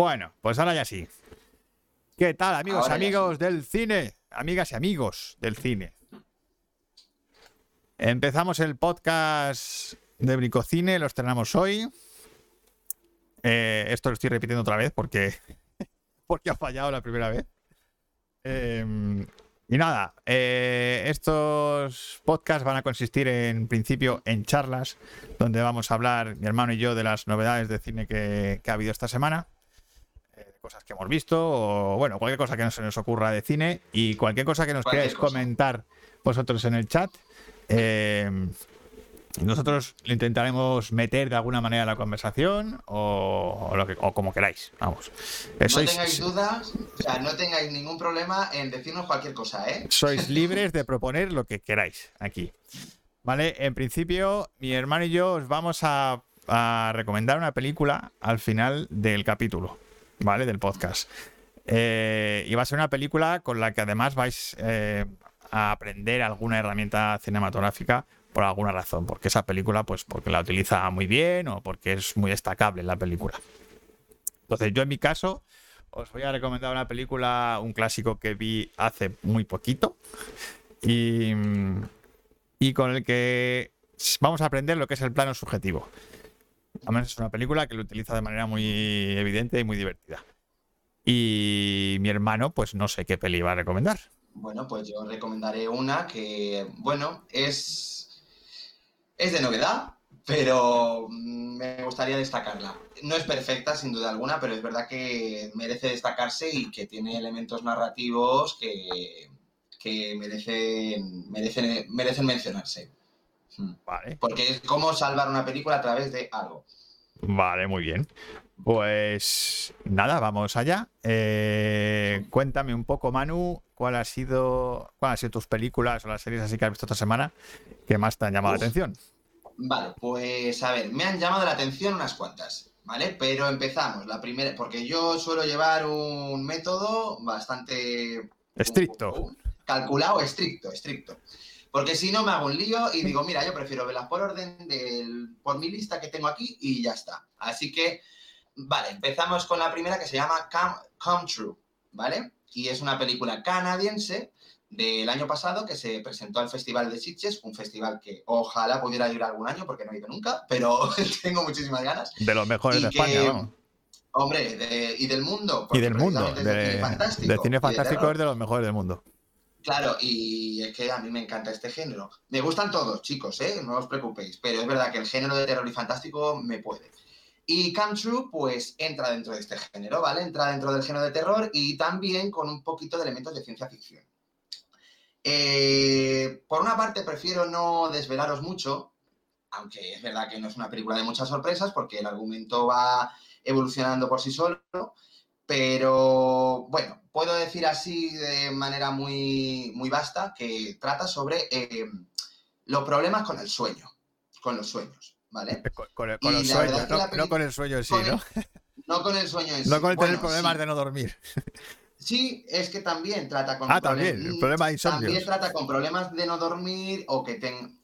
Bueno, pues ahora ya sí. ¿Qué tal, amigos y amigos del cine? Amigas y amigos del cine. Empezamos el podcast de Bricocine, lo estrenamos hoy. Eh, esto lo estoy repitiendo otra vez porque, porque ha fallado la primera vez. Em, y nada, eh, estos podcasts van a consistir en principio en charlas, donde vamos a hablar mi hermano y yo de las novedades de cine que, ha habido esta semana, cosas que hemos visto, o bueno, cualquier cosa que no se nos ocurra de cine y cualquier cosa que nos queráis comentar vosotros en el chat. Eh, nosotros lo intentaremos meter de alguna manera la conversación o, lo que, o como queráis. Vamos. no tengáis dudas, o sea, no tengáis ningún problema en decirnos cualquier cosa, ¿eh? Sois libres de proponer lo que queráis aquí. Vale, en principio, mi hermano y yo os vamos a, recomendar una película al final del capítulo, ¿vale? Del podcast. Eh, y va a ser una película con la que además vais eh, a aprender alguna herramienta cinematográfica por alguna razón, porque esa película, pues porque la utiliza muy bien o porque es muy destacable en la película. Entonces, yo en mi caso, os voy a recomendar una película, un clásico que vi hace muy poquito y, y con el que vamos a aprender lo que es el plano subjetivo. Además, es una película que lo utiliza de manera muy evidente y muy divertida. Y mi hermano, pues no sé qué peli va a recomendar. Bueno, pues yo recomendaré una que, bueno, es es de novedad, pero mm, me gustaría destacarla. No es perfecta, sin duda alguna, pero es verdad que merece destacarse y que tiene elementos narrativos que, merecen, merecen, mencionarse. Hmm. Vale. Porque es como salvar una película a través de algo. Vale, muy bien. Pues nada, vamos allá. Eh, cuéntame un poco, Manu, cuál ha sido, cuáles han sido tus películas o las series así que has visto esta semana que más te han llamado la atención. Vale, pues a ver, me han llamado la atención unas cuantas, ¿vale? Pero empezamos, la primera, porque yo suelo llevar un método bastante... Estricto. calculado, estricto, estricto. Porque si no me hago un lío y digo, mira, yo prefiero verlas por orden del, por mi lista que tengo aquí y ya está. Así que, vale, empezamos con la primera que se llama Come True, ¿vale? y es una película canadiense del año pasado que se presentó al Festival de Sitges, un festival que ojalá pudiera ir algún año porque no he ido nunca, pero tengo muchísimas ganas. De los mejores de España, vamos. Hombre, y del mundo. Y del mundo. De, cine fantástico. De cine fantástico es de los mejores del mundo. Claro, y es que a mí me encanta este género. Me gustan todos, chicos, ¿eh? no os preocupéis, pero es verdad que el género de terror y fantástico me puede. Y Come True, pues entra dentro de este género, ¿vale? Entra dentro del género de terror y también con un poquito de elementos de ciencia ficción. Eh, por una parte, prefiero no desvelaros mucho, aunque es verdad que no es una película de muchas sorpresas, porque el argumento va evolucionando por sí solo, pero bueno, puedo decir así de manera muy, muy vasta que trata sobre eh, los problemas con el sueño, con los sueños. ¿vale? Con, los sueños, no, con el sueño en sí, ¿no? no con el sueño en sí. No con el tener problemas de no dormir. Sí, es que también trata con... Ah, también, el problema de También trata con problemas de no dormir o que ten...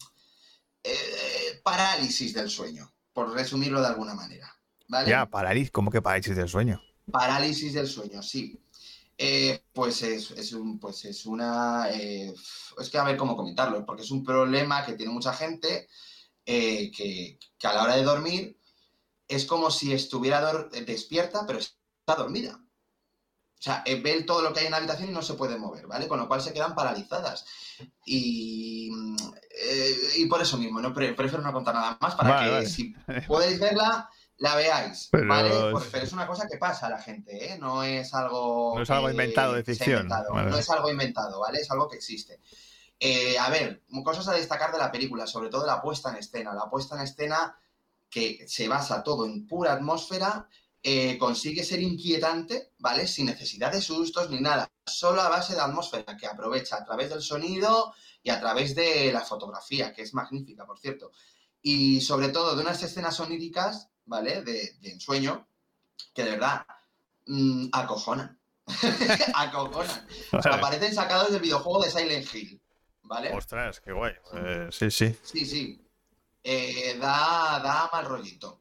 Eh, parálisis del sueño, por resumirlo de alguna manera. ¿vale? Ya, parálisis, ¿cómo que parálisis del sueño? Parálisis del sueño, sí. Eh, pues, es, un, pues es una... Eh, es que a ver cómo comentarlo, porque es un problema que tiene mucha gente eh, que, a la hora de dormir es como si estuviera despierta, pero está dormida. O sea, ve todo lo que hay en la habitación y no se puede mover, ¿vale? Con lo cual se quedan paralizadas. Y, eh, y por eso mismo, no prefiero no contar nada más para que si podéis verla, la veáis, ¿vale? pero es una cosa que pasa a la gente, ¿eh? No es algo... No es algo inventado de ficción. No es algo inventado, ¿vale? Es algo que existe. Eh, a ver, cosas a destacar de la película, sobre todo la puesta en escena. La puesta en escena que se basa todo en pura atmósfera, eh, consigue ser inquietante, ¿vale? Sin necesidad de sustos ni nada, solo a base de atmósfera que aprovecha a través del sonido y a través de la fotografía, que es magnífica, por cierto. Y sobre todo de unas escenas soníricas, ¿vale? De, ensueño, que de verdad mmm, acojonan. acojonan. Aparecen sacados del videojuego de Silent Hill. ¿vale? Ostras, qué guay. Eh, sí, sí. Sí, sí. Eh, da, da mal rollito.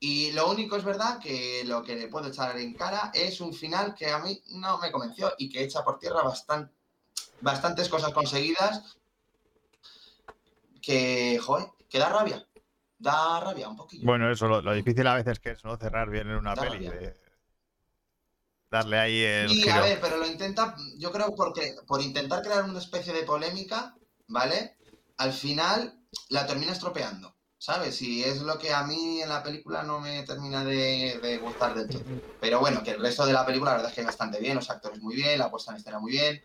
Y lo único es verdad que lo que le puedo echar en cara es un final que a mí no me convenció y que echa por tierra bastante, bastantes cosas conseguidas que, joder, que da rabia. Da rabia un poquillo. Bueno, eso, lo, lo difícil a veces que es no cerrar bien en una Da peli. de darle ahí el Sí, giro. a ver, pero lo intenta, yo creo porque por intentar crear una especie de polémica, ¿vale? Al final la termina estropeando, ¿sabes? Y es lo que a mí en la película no me termina de, de gustar del todo. Pero bueno, que el resto de la película la verdad es que es bastante bien, los actores muy bien, la puesta en escena muy bien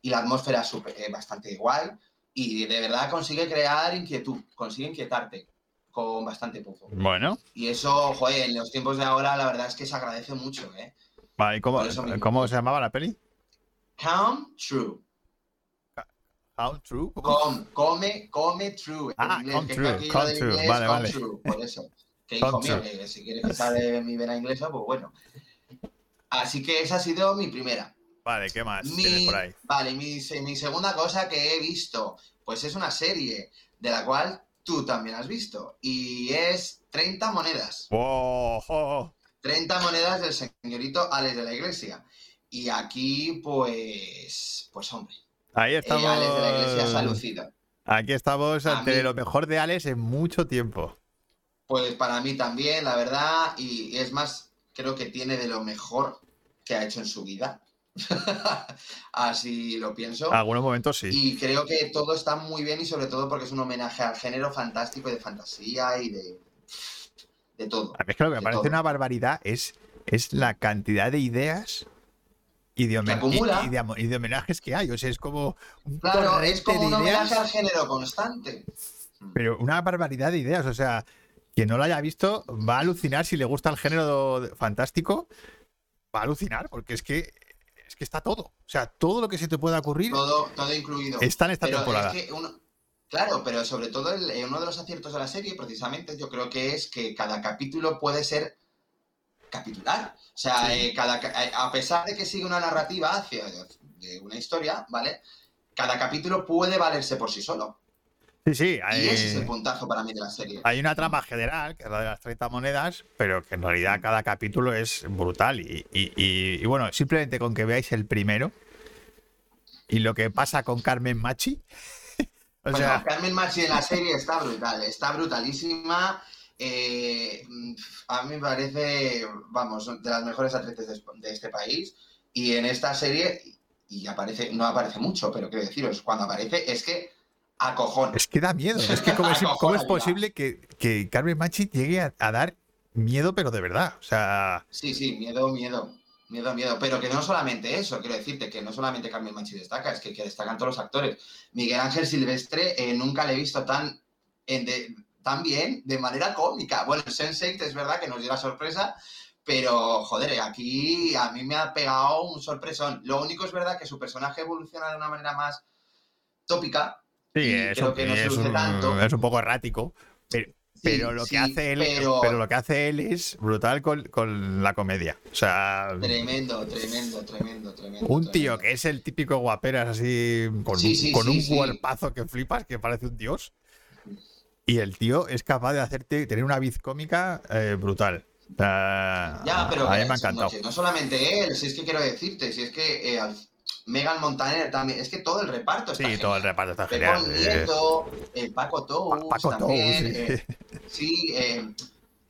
y la atmósfera es súper- eh, bastante guay y de verdad consigue crear inquietud, consigue inquietarte con bastante poco. Bueno, Y eso, joder, en los tiempos de ahora la verdad es que se agradece mucho, ¿eh? vale, ¿y cómo, se llamaba la peli? Come true. How True. Come, come, come true. Ah, inglés, come true, come true, vale, come vale. true, por eso. Que hijo mío, que si quieres que sale mi vena inglesa, pues bueno. Así que esa ha sido mi primera. Vale, ¿qué más Mi- tienes por ahí? Vale, mi segunda cosa que he visto, pues es una serie de la cual tú también has visto. Y es 30 monedas. Oh, 30 monedas del señorito Alex de la Iglesia. Y aquí, pues, pues hombre, Ahí eh, estamos. Alex de la Iglesia se ha lucido. Aquí estamos ante mí- lo mejor de Alex en mucho tiempo. Pues para mí también, la verdad, y es más, creo que tiene de lo mejor que ha hecho en su vida. Así lo pienso. Algunos momentos sí. Y creo que todo está muy bien y sobre todo porque es un homenaje al género fantástico y de fantasía y de, de todo. A mí es que lo que me parece todo. una barbaridad es, es la cantidad de ideas y de, homen- acumula. y- y de amo- y de homenajes que hay. O sea, es como un Claro, es como un homenaje ideas, al género constante. pero una barbaridad de ideas. O sea, quien no lo haya visto va a alucinar si le gusta el género fantástico. Va a alucinar porque es que es que está todo. O sea, todo lo que se te pueda ocurrir Todo, todo incluido. está en esta Pero temporada. es que uno- claro, pero sobre todo el- eh, uno de los aciertos de la serie, precisamente, yo creo que es que cada capítulo puede ser capitular. O sea, Sí. eh, cada, ca- eh, a pesar de que sigue una narrativa hacia de una historia, ¿vale? Cada capítulo puede valerse por sí solo. Sí, sí. Y ese es el puntazo para mí de la serie. Hay una trama general, que es la de las 30 monedas, pero que en realidad cada capítulo es brutal. Y, y- y- y bueno, simplemente con que veáis el primero y lo que pasa con Carmen Machi. o Bueno, sea, Carmen Machi en la serie está brutal, está brutalísima. eh, a mí me parece, vamos, de las mejores actrices de, de este país. Y en esta serie, y aparece, no aparece mucho, pero quiero deciros, cuando aparece es que es que da miedo. Es que cómo es, cómo posible que, que Carmen Machi llegue a, a dar miedo, pero de verdad. O sea, Sí, sí, miedo, miedo. Miedo, miedo. Pero que no solamente eso, quiero decirte que no solamente Carmen Machi destaca, es que, que destacan todos los actores. Miguel Ángel Silvestre eh, nunca le he visto tan, en de- tan bien de manera cómica. Bueno, Sense8 es verdad que nos dio la sorpresa, pero joder, aquí a mí me ha pegado un sorpresón. Lo único es verdad que su personaje evoluciona de una manera más tópica. Sí, es, creo un, que no se es luce un- tanto. es un poco errático. Pero, Sí, pero lo sí, que hace él, pero- pero lo que hace él es brutal con, con la comedia. O sea, Tremendo, tremendo, tremendo, tremendo. Un tío tremendo. que es el típico guaperas así, con, Sí, con un cuerpazo que flipas, que parece un dios. Y el tío es capaz de hacerte tener una viz cómica eh, brutal. Ya, pero a mí me ha encantado. No, solamente él, si es que quiero decirte, si es que eh, Megan Montaner también, es que todo el reparto está Sí, todo el reparto está Pepón genial. eh, Nieto, eh, Paco Tous Pa- Paco también, Tous, sí. eh, sí, eh,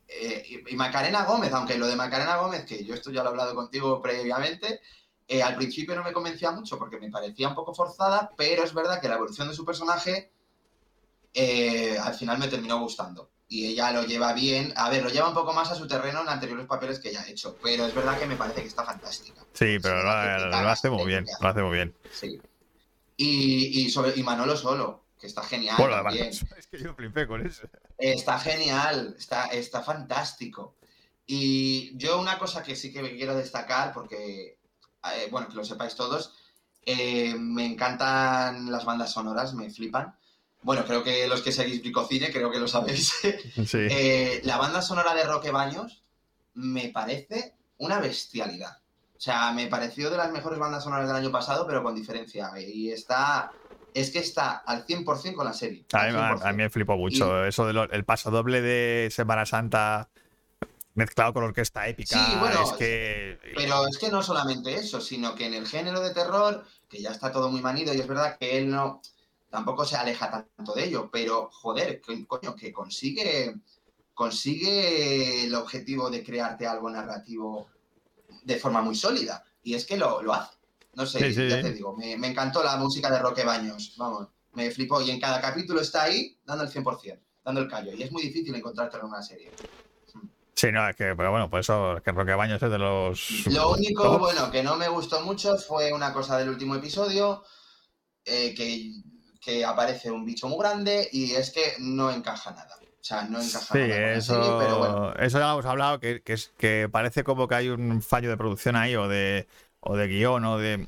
eh, y Macarena Gómez, aunque lo de Macarena Gómez, que yo esto ya lo he hablado contigo previamente, eh, al principio no me convencía mucho porque me parecía un poco forzada, pero es verdad que la evolución de su personaje eh, al final me terminó gustando. Y ella lo lleva bien, a ver, lo lleva un poco más a su terreno en anteriores papeles que ya ha hecho, pero es verdad que me parece que está fantástica. Sí, pero Sí, lo, lo hace muy bien. Lo hace muy bien. Sí. Y, y, sobre, y Manolo Solo, que está genial. Bueno, además, es que yo flipé con eso. Está genial, está, está fantástico. Y yo una cosa que sí que quiero destacar, porque, eh, bueno, que lo sepáis todos, eh, me encantan las bandas sonoras, me flipan. Bueno, creo que los que seguís Bricocine, creo que lo sabéis. Sí. Eh, la banda sonora de Roque Baños me parece una bestialidad. O sea, me pareció de las mejores bandas sonoras del año pasado, pero con diferencia. Y está, es que está al 100% con la serie. A mí, a- 100%. a mí me flipó mucho. Eso del el paso doble de Semana Santa mezclado con orquesta épica. Sí, bueno, es que... Pero es que no solamente eso, sino que en el género de terror, que ya está todo muy manido, y es verdad que él no tampoco se aleja tanto de ello, pero joder, coño, que consigue, consigue el objetivo de crearte algo narrativo de forma muy sólida. Y es que lo, lo hace. No sé, ya te digo, me, encantó la música de Roque Baños, vamos, me flipó. Y en cada capítulo está ahí dando el 100%, dando el callo. Y es muy difícil encontrártelo en una serie. Sí, no, es que, pero bueno, por eso que Roque Baños es de los. Lo único, bueno, que no me gustó mucho fue una cosa del último episodio, eh, que, que, aparece un bicho muy grande y es que no encaja nada. O sea, no encaja sí, nada. eso, pero bueno. Eso ya lo hemos hablado, que, que, es, que parece como que hay un fallo de producción ahí o de, o de guion o de.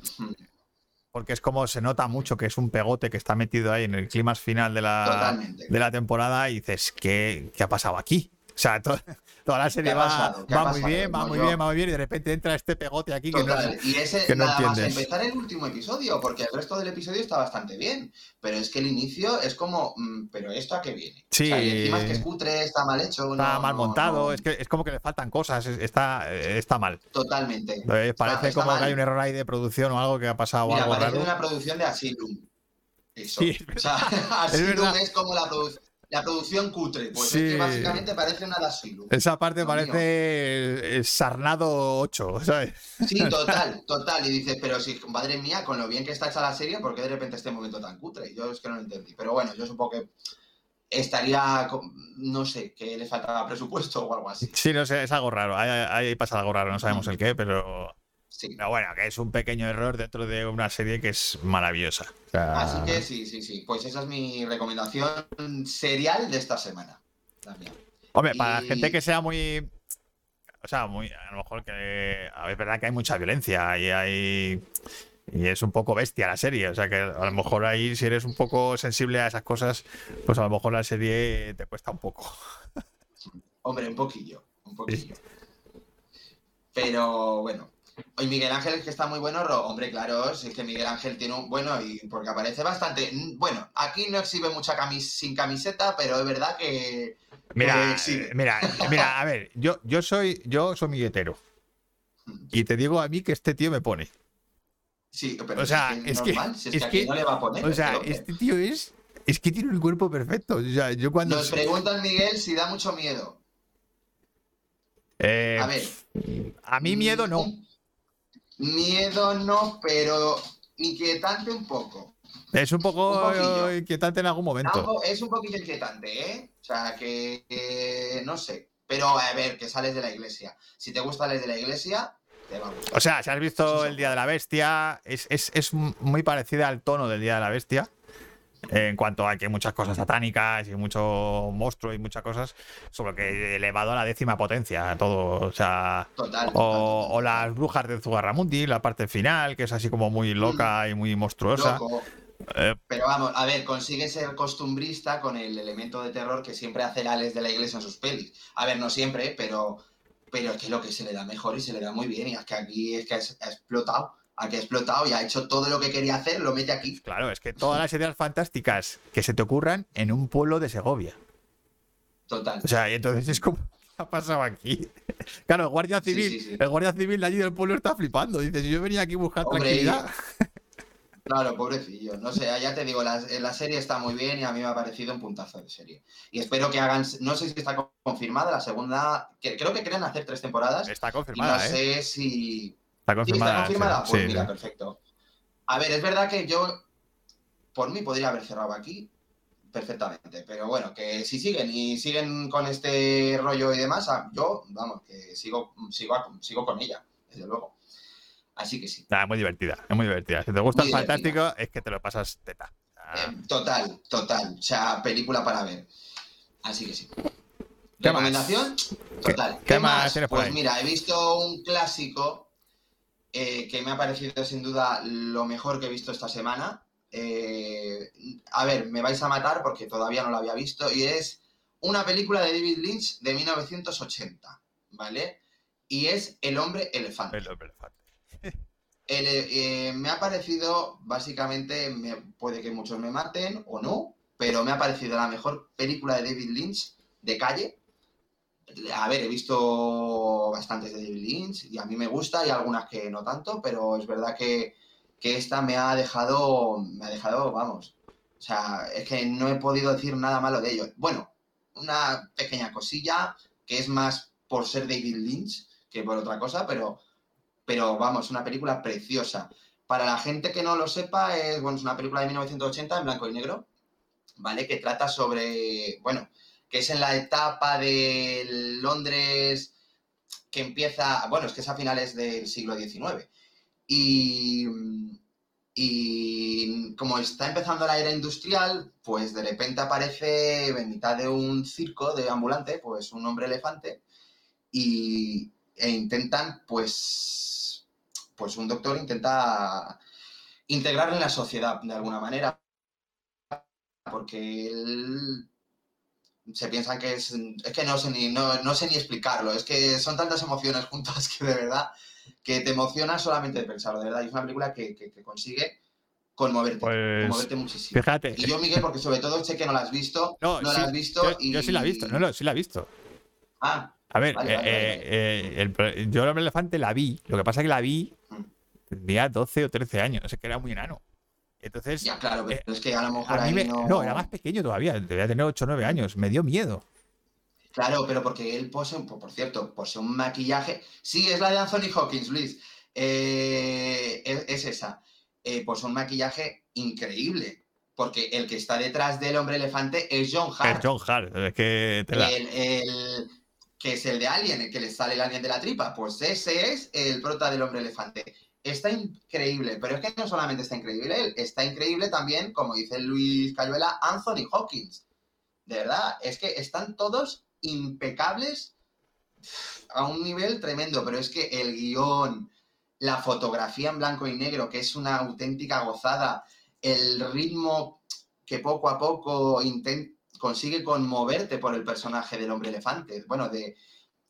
Porque es como se nota mucho que es un pegote que está metido ahí en el clima final de la, de la temporada y dices, ¿qué, ¿qué ha pasado aquí? O sea, toda la serie va, muy bien, va muy bien, va muy bien, y de repente entra este pegote aquí que no, y ese, que no nada más empezar el último episodio, porque el resto del episodio está bastante bien, pero es que el inicio es como, mm, pero ¿esto a qué viene? Sí. y encima es que es cutre, está mal hecho. Está mal montado, es que es como que le faltan cosas, está, está mal. Totalmente. parece como que hay un error ahí de producción o algo que ha pasado Mira, algo parece raro. una producción de Asylum. Eso. Sí, o sea, Asylum es, es como la producción la producción cutre, pues es que básicamente parece una Asylum. Esa parte parece Sarnado 8, ¿sabes? Sí, total, total. Y dices, pero si, madre mía, con lo bien que está hecha la serie, ¿por qué de repente este momento tan cutre? Yo es que no lo entendí. Pero bueno, yo supongo que estaría, no sé, que le faltaba presupuesto o algo así. Sí, no sé, es algo raro. Ahí, pasa algo raro, no sabemos el qué, pero pero bueno, que es un pequeño error dentro de una serie que es maravillosa. Así que sí, sí, sí. Pues esa es mi recomendación serial de esta semana. Hombre, para la gente que sea muy. O sea, muy. A lo mejor que. Es verdad que hay mucha violencia y hay. Y es un poco bestia la serie. O sea que a lo mejor ahí, si eres un poco sensible a esas cosas, pues a lo mejor la serie te cuesta un poco. Hombre, un poquillo. Un poquillo. Pero bueno, Hoy Miguel Ángel es que está muy bueno, hombre, claro, es que Miguel Ángel tiene un bueno y porque aparece bastante. Bueno, aquí no exhibe mucha camis sin camiseta, pero es verdad que. Mira, mira, mira, a ver, yo, yo soy, yo soy miguetero. Y te digo a mí que este tío me pone. Sí, pero o sea, es que, es que, no le va a poner. O sea, este tío es, es que tiene el cuerpo perfecto. O sea, yo cuando. Nos preguntan Miguel si da mucho miedo. Eh, a ver. A mí miedo no. Mm, Miedo no, pero inquietante un poco. Es un poco inquietante en algún momento. Es un poquito inquietante, ¿eh? O sea, que, no sé. Pero a ver, que sales de la iglesia. Si te gusta salir de la iglesia, te va a gustar. O sea, si has visto El Día de la Bestia, es, es muy parecida al tono del Día de la Bestia en cuanto a que hay muchas cosas satánicas y mucho monstruo y muchas cosas, solo que elevado a la décima potencia, todo, o sea, o, las brujas de Zugarramundi, la parte final, que es así como muy loca y muy monstruosa. Eh, pero vamos, a ver, consigue ser costumbrista con el elemento de terror que siempre hace Alex de la Iglesia en sus pelis. A ver, no siempre, pero, pero es que lo que se le da mejor y se le da muy bien, y es que aquí es que ha explotado que ha explotado y ha hecho todo lo que quería hacer, lo mete aquí. Claro, es que todas las ideas fantásticas que se te ocurran en un pueblo de Segovia. Total. O sea, y entonces es como ha pasado aquí. Claro, el guardia civil, el guardia civil de allí del pueblo está flipando. Dice, yo venía aquí a buscar tranquilidad. Claro, pobrecillo. No sé, ya te digo, la, la, serie está muy bien y a mí me ha parecido un puntazo de serie. Y espero que hagan, no sé si está confirmada la segunda, creo que quieren hacer tres temporadas. Está confirmada. no ¿eh? sé si, Está confirmada. ¿Sí, está confirmada? Pues mira, perfecto. A ver, es verdad que yo, por mí, podría haber cerrado aquí perfectamente. Pero bueno, que si siguen y siguen con este rollo y demás, ah, yo, vamos, que sigo, sigo, sigo con ella, desde luego. Así que sí. es muy divertida, es muy divertida. Si te gusta el fantástico, es que te lo pasas teta. Eh, total, total. O sea, película para ver. Así que sí. ¿Recomendación? Total. ¿Qué, más? Pues mira, he visto un clásico eh, que me ha parecido sin duda lo mejor que he visto esta semana. Eh, a ver, me vais a matar porque todavía no lo había visto y es una película de David Lynch de 1980, ¿vale? Y es El hombre elefante. El hombre elefante. Eh, me ha parecido, básicamente, puede que muchos me maten o no, pero me ha parecido la mejor película de David Lynch de calle A ver, he visto bastantes de David Lynch y a mí me gusta y algunas que no tanto, pero es verdad que, que esta me ha dejado, me ha dejado, vamos, o sea, es que no he podido decir nada malo de ello. Bueno, una pequeña cosilla que es más por ser David Lynch que por otra cosa, pero, pero vamos, una película preciosa. Para la gente que no lo sepa, es, bueno, es una película de 1980 en blanco y negro, ¿vale? Que trata sobre, bueno, que es en la etapa de Londres que empieza, bueno, es que es a finales del siglo XIX. Y, y como está empezando la era industrial, pues de repente aparece en mitad de un circo de ambulante, pues un hombre elefante, y, e intentan, pues, pues un doctor intenta integrarlo en la sociedad de alguna manera, porque él se piensan que es, es que no sé ni, no, sé ni explicarlo, es que son tantas emociones juntas que de verdad que te emociona solamente de pensarlo, de verdad, y es una película que, consigue conmoverte, pues, conmoverte muchísimo. Fíjate. Y yo, Miguel, porque sobre todo sé que no la has visto, no, la has visto yo, y... Yo sí la he visto, no, no, sí la he visto. Ah, a ver, eh, eh, eh, yo el hombre elefante la vi. Lo que pasa es que la vi, tenía 12 o 13 años, o que era muy enano. Entonces. Ya, claro, pero es que a lo mejor. ahí no... era más pequeño todavía, debía tener 8 o 9 años. Me dio miedo. Claro, pero porque él posee, por cierto, posee un maquillaje. Sí, es la de Anthony Hawkins, Luis. es, esa. posee un maquillaje increíble. Porque el que está detrás del hombre elefante es John Hart. Es John Hart, es que. el, que es el de Alien, el que le sale el alien de la tripa, pues ese es el prota del hombre elefante. Está increíble, pero es que no solamente está increíble él, está increíble también, como dice Luis Cayuela, Anthony Hawkins. De verdad, es que están todos impecables a un nivel tremendo, pero es que el guion, la fotografía en blanco y negro, que es una auténtica gozada, el ritmo que poco a poco consigue conmoverte por el personaje del hombre elefante. Bueno, de,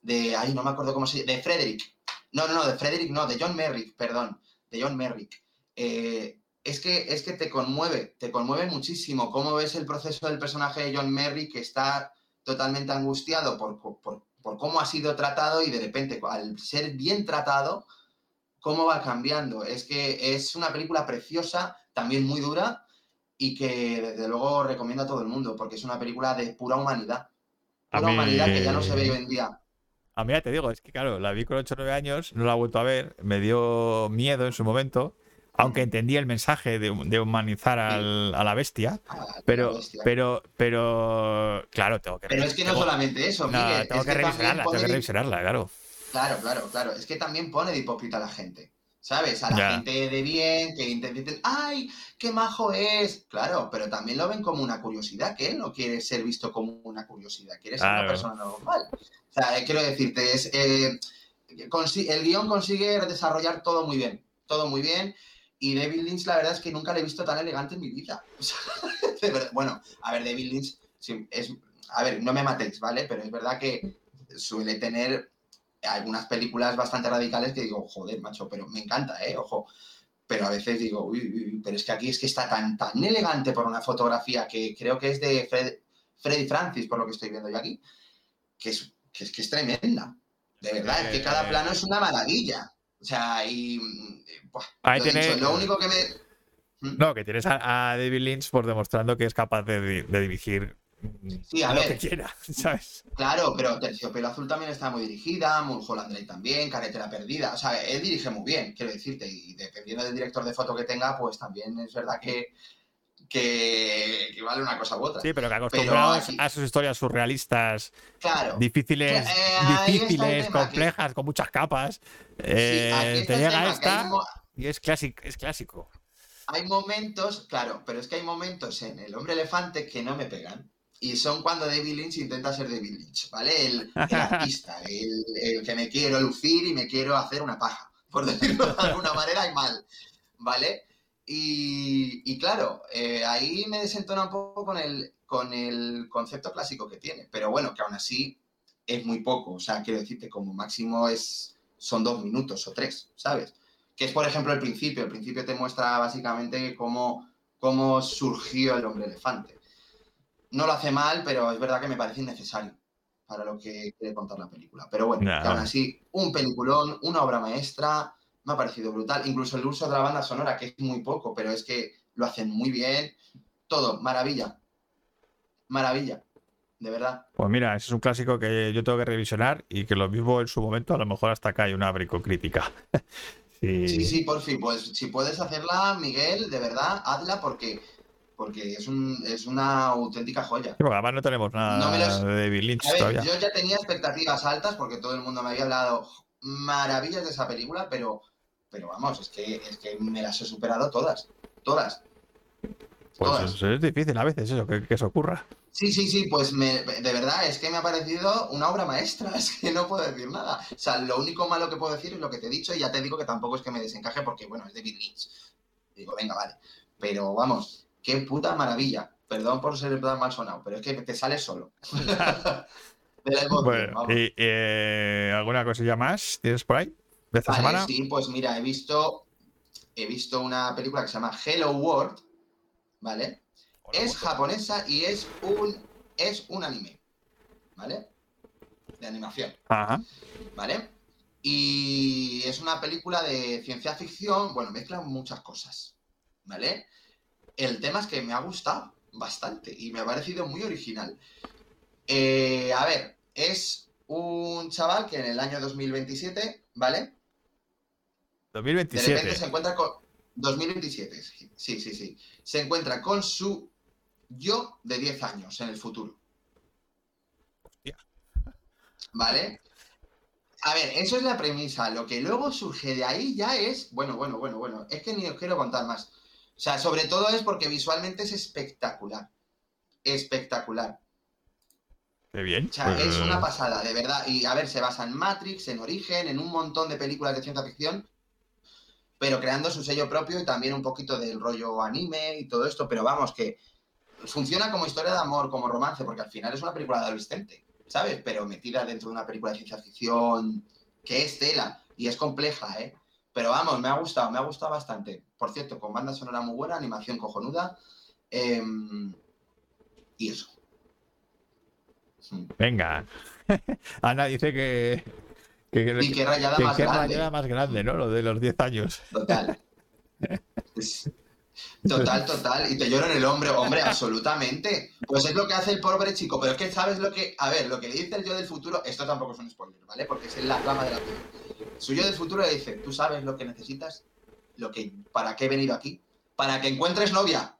de ay, no me acuerdo cómo se llama, de Frederick. No, no, no, de Frederick, no, de John Merrick, perdón, de John Merrick. Eh, es que, es que te conmueve, te conmueve muchísimo cómo ves el proceso del personaje de John Merrick que está totalmente angustiado por, por, por cómo ha sido tratado y de repente, al ser bien tratado, cómo va cambiando. Es que es una película preciosa, también muy dura, y que desde luego recomiendo a todo el mundo, porque es una película de pura humanidad. Pura humanidad que ya no se ve hoy en día. A mí ya te digo, es que claro, la vi con 8 o 9 años, no la he vuelto a ver, me dio miedo en su momento, aunque entendí el mensaje de, humanizar a la bestia, pero, pero, pero, claro, tengo que... Pero es que no solamente eso, Miguel, tengo, que, revisarla, tengo que revisarla, claro. Claro, claro, claro, es que también pone de hipócrita a la gente. ¿Sabes? A la gente de bien, que intenten, ¡ay, qué majo es! Claro, pero también lo ven como una curiosidad, que él no quiere ser visto como una curiosidad, quiere ser una persona normal. O sea, eh, quiero decirte, es, eh, el guion consigue desarrollar todo muy bien, todo muy bien. Y David Lynch, la verdad es que nunca le he visto tan elegante en mi vida. bueno, a ver, David Lynch, es, a ver, no me matéis, ¿vale? Pero es verdad que suele tener algunas películas bastante radicales que digo, joder, macho, pero me encanta, ¿eh? Ojo. Pero a veces digo, uy, pero es que aquí es que está tan, tan elegante por una fotografía que creo que es de Freddy Francis, por lo que estoy viendo yo aquí, que es, que es, que es tremenda. De verdad, es que cada plano es una maravilla. O sea, y. Ahí lo, único que me. ¿Mm? No, que tienes a, David Lynch por demostrando que es capaz de, de dirigir Sí, a, ver. que quiera, ¿sabes? Claro, pero Terciopelo Azul también está muy dirigida, Mulholland Drive también, Carretera Perdida. O sea, él dirige muy bien, quiero decirte, y dependiendo del director de foto que tenga, pues también es verdad que, que, vale una cosa u otra. Sí, pero que acostumbrados a sus historias surrealistas, claro, difíciles, eh, difíciles, complejas, con muchas capas, eh, te llega esta y es clásico, es clásico. Hay momentos, claro, pero es que hay momentos en El Hombre Elefante que no me pegan. Y son cuando David Lynch intenta ser David Lynch, ¿vale? El, artista, el, que me quiero lucir y me quiero hacer una paja, por decirlo de alguna manera, y mal, ¿vale? Y, claro, eh, ahí me desentona un poco con el, con el concepto clásico que tiene, pero bueno, que aún así es muy poco, o sea, quiero decirte, como máximo es, son dos minutos o tres, ¿sabes? Que es, por ejemplo, el principio. El principio te muestra básicamente cómo, cómo surgió el hombre elefante no lo hace mal, pero es verdad que me parece innecesario. para lo que quiere contar la película. Pero bueno, aún así, un peliculón, una obra maestra, me ha parecido brutal. Incluso el uso de la banda sonora, que es muy poco, pero es que lo hacen muy bien. Todo, maravilla. Maravilla, de verdad. Pues mira, ese es un clásico que yo tengo que revisionar y que lo mismo en su momento, a lo mejor hasta acá hay una bricocrítica. sí. Sí, sí, por fin. Pues si puedes hacerla, Miguel, de verdad, hazla porque, porque es, un, es una auténtica joya. Sí, además no tenemos nada No me los- de David Lynch A ver, todavía. yo ya tenía expectativas altas porque todo el mundo me había hablado maravillas de esa película, pero, pero vamos, es que, es que me las he superado todas. Todas. Pues todas. es, es difícil a veces eso, que, que eso ocurra. Sí, sí, sí, pues me- de verdad es que me ha parecido una obra maestra, es que no puedo decir nada. O sea, lo único malo que puedo decir es lo que te he dicho y ya te digo que tampoco es que me desencaje porque, bueno, es David Lynch. Digo, venga, vale. Pero vamos, qué puta maravilla. Perdón por ser tan mal sonado, pero es que te sales solo. de la emoción, Bueno, vamos. y eh, ¿alguna cosilla más tienes por ahí de esta Vale, semana? sí, pues mira, he visto, he visto una película que se llama Hello World, ¿vale? Hola, Es gusto. japonesa y es un, es un anime, ¿vale? De animación, Ajá. ¿vale? Y es una película de ciencia ficción, bueno, mezcla muchas cosas, ¿vale? El tema es que me ha gustado bastante y me ha parecido muy original. Eh, a ver, es un chaval que en el año 2027, ¿vale? De repente 2027. se encuentra con. 2027, sí, sí, sí, sí. Se encuentra con su yo de 10 años en el futuro. ¿Vale? A ver, eso es la premisa. Lo que luego surge de ahí ya es. Bueno, bueno, bueno, bueno. Es que ni os quiero contar más. O sea, sobre todo es porque visualmente es espectacular. Espectacular. Qué bien. O sea, Pues, es una pasada, de verdad. Y a ver, se basa en Matrix, en Origen, en un montón de películas de ciencia ficción, pero creando su sello propio y también un poquito del rollo anime y todo esto. Pero vamos, que funciona como historia de amor, como romance, porque al final es una película de adolescente, ¿sabes? Pero metida dentro de una película de ciencia ficción que es tela y es compleja, ¿eh? Pero vamos, me ha gustado, me ha gustado bastante. Por cierto, con banda sonora muy buena, animación cojonuda. em, y eso. Mm. Venga. Ana dice que. que, Y qué rayada que- más que grande. rayada más grande, ¿no? Lo de los 10 años. Total. Total, total. Y te lloro en el hombro, hombre, absolutamente. Pues es lo que hace el pobre chico. Pero es que sabes lo que. A ver, lo que le dice el yo del futuro, esto tampoco es un spoiler, ¿vale? Porque es en la trama de la película. Su yo del futuro le dice: Tú sabes lo que necesitas, lo que, para qué he venido aquí. Para que encuentres novia.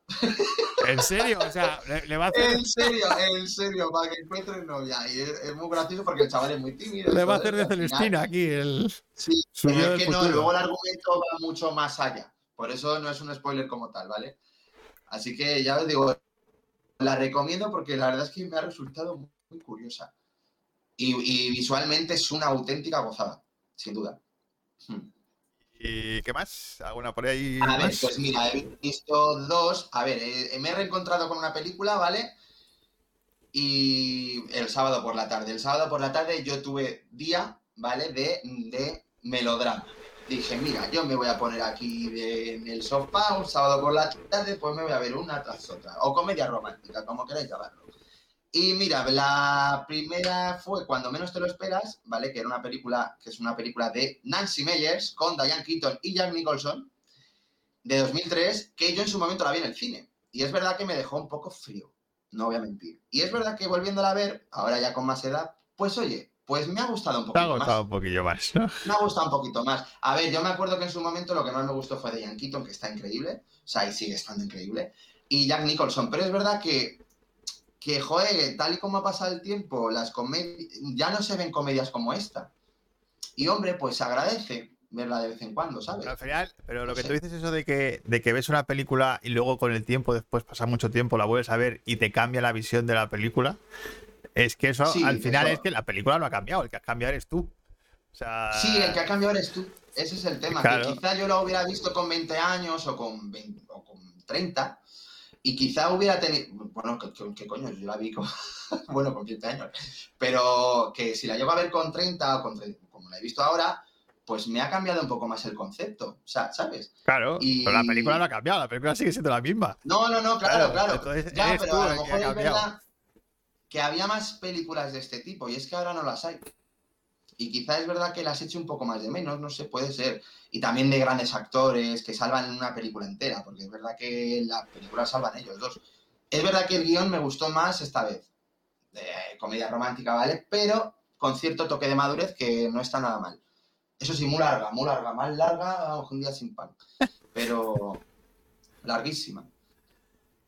¿En serio? O sea, le, le va a hacer, En serio, en serio, para que encuentres novia. Y es, es muy gracioso porque el chaval es muy tímido. le va a hacer de Celestina aquí. El... Sí, pero es del que no, futuro. luego el argumento va mucho más allá. Por eso no es un spoiler como tal, ¿vale? Así que ya os digo, la recomiendo porque la verdad es que me ha resultado muy, muy curiosa. Y, y visualmente es una auténtica gozada, sin duda. Hmm. ¿Y qué más? ¿Alguna por ahí? A ver, más? pues mira, he visto dos. A ver, eh, me he reencontrado con una película, ¿vale? Y el sábado por la tarde. El sábado por la tarde yo tuve día, ¿vale? De, de melodrama. Dije, mira, yo me voy a poner aquí de- en el sofá un sábado por la tarde, pues me voy a ver una tras otra. O comedia romántica, como queráis llamarlo. Y mira, la primera fue Cuando menos te lo esperas, ¿vale? Que era una película, que es una película de Nancy Meyers con Diane Keaton y Jack Nicholson de 2003, que yo en su momento la vi en el cine. Y es verdad que me dejó un poco frío, no voy a mentir. Y es verdad que volviéndola a ver, ahora ya con más edad, pues oye, pues me ha gustado un Te ha poquito gustado más. un poquillo más, ¿no? Me ha gustado un poquito más. A ver, yo me acuerdo que en su momento lo que más me gustó fue de Keaton, que está increíble. O sea, y sigue estando increíble. Y Jack Nicholson. Pero es verdad que, que joder, tal y como ha pasado el tiempo, las comedias, ya no se ven comedias como esta. Y hombre, pues se agradece verla de vez en cuando, ¿sabes? Al final, pero lo No que sé. tú dices eso de que, de que ves una película y luego con el tiempo, después pasa mucho tiempo, la vuelves a ver y te cambia la visión de la película, es que eso Sí, al final eso. es que la película no ha cambiado, el que ha cambiado eres tú. O sea, Sí, el que ha cambiado eres tú. Ese es el tema. Claro. Que quizá yo lo hubiera visto con 20 años o con, 20 o con 30 y quizá hubiera tenido... Bueno, ¿qué, coño? Yo la vi con... bueno, con 15 años. Pero que si la llego a ver con 30 o con 30, como la he visto ahora, pues me ha cambiado un poco más el concepto. O sea, ¿sabes? claro, y- pero la película no ha cambiado, la película sigue siendo la misma. No, no, no, claro, Claro, claro. entonces ya, pero tú a lo mejor es verdad... que había más películas de este tipo y es que ahora no las hay. Y quizá es verdad que las eche un poco más de menos, no sé, puede ser. Y también de grandes actores que salvan una película entera, porque es verdad que la película salvan ellos dos. Es verdad que el guion me gustó más esta vez. De comedia romántica, ¿vale? Pero con cierto toque de madurez que no está nada mal. Eso sí, muy larga, muy larga, más larga, un día sin pan. Pero larguísima.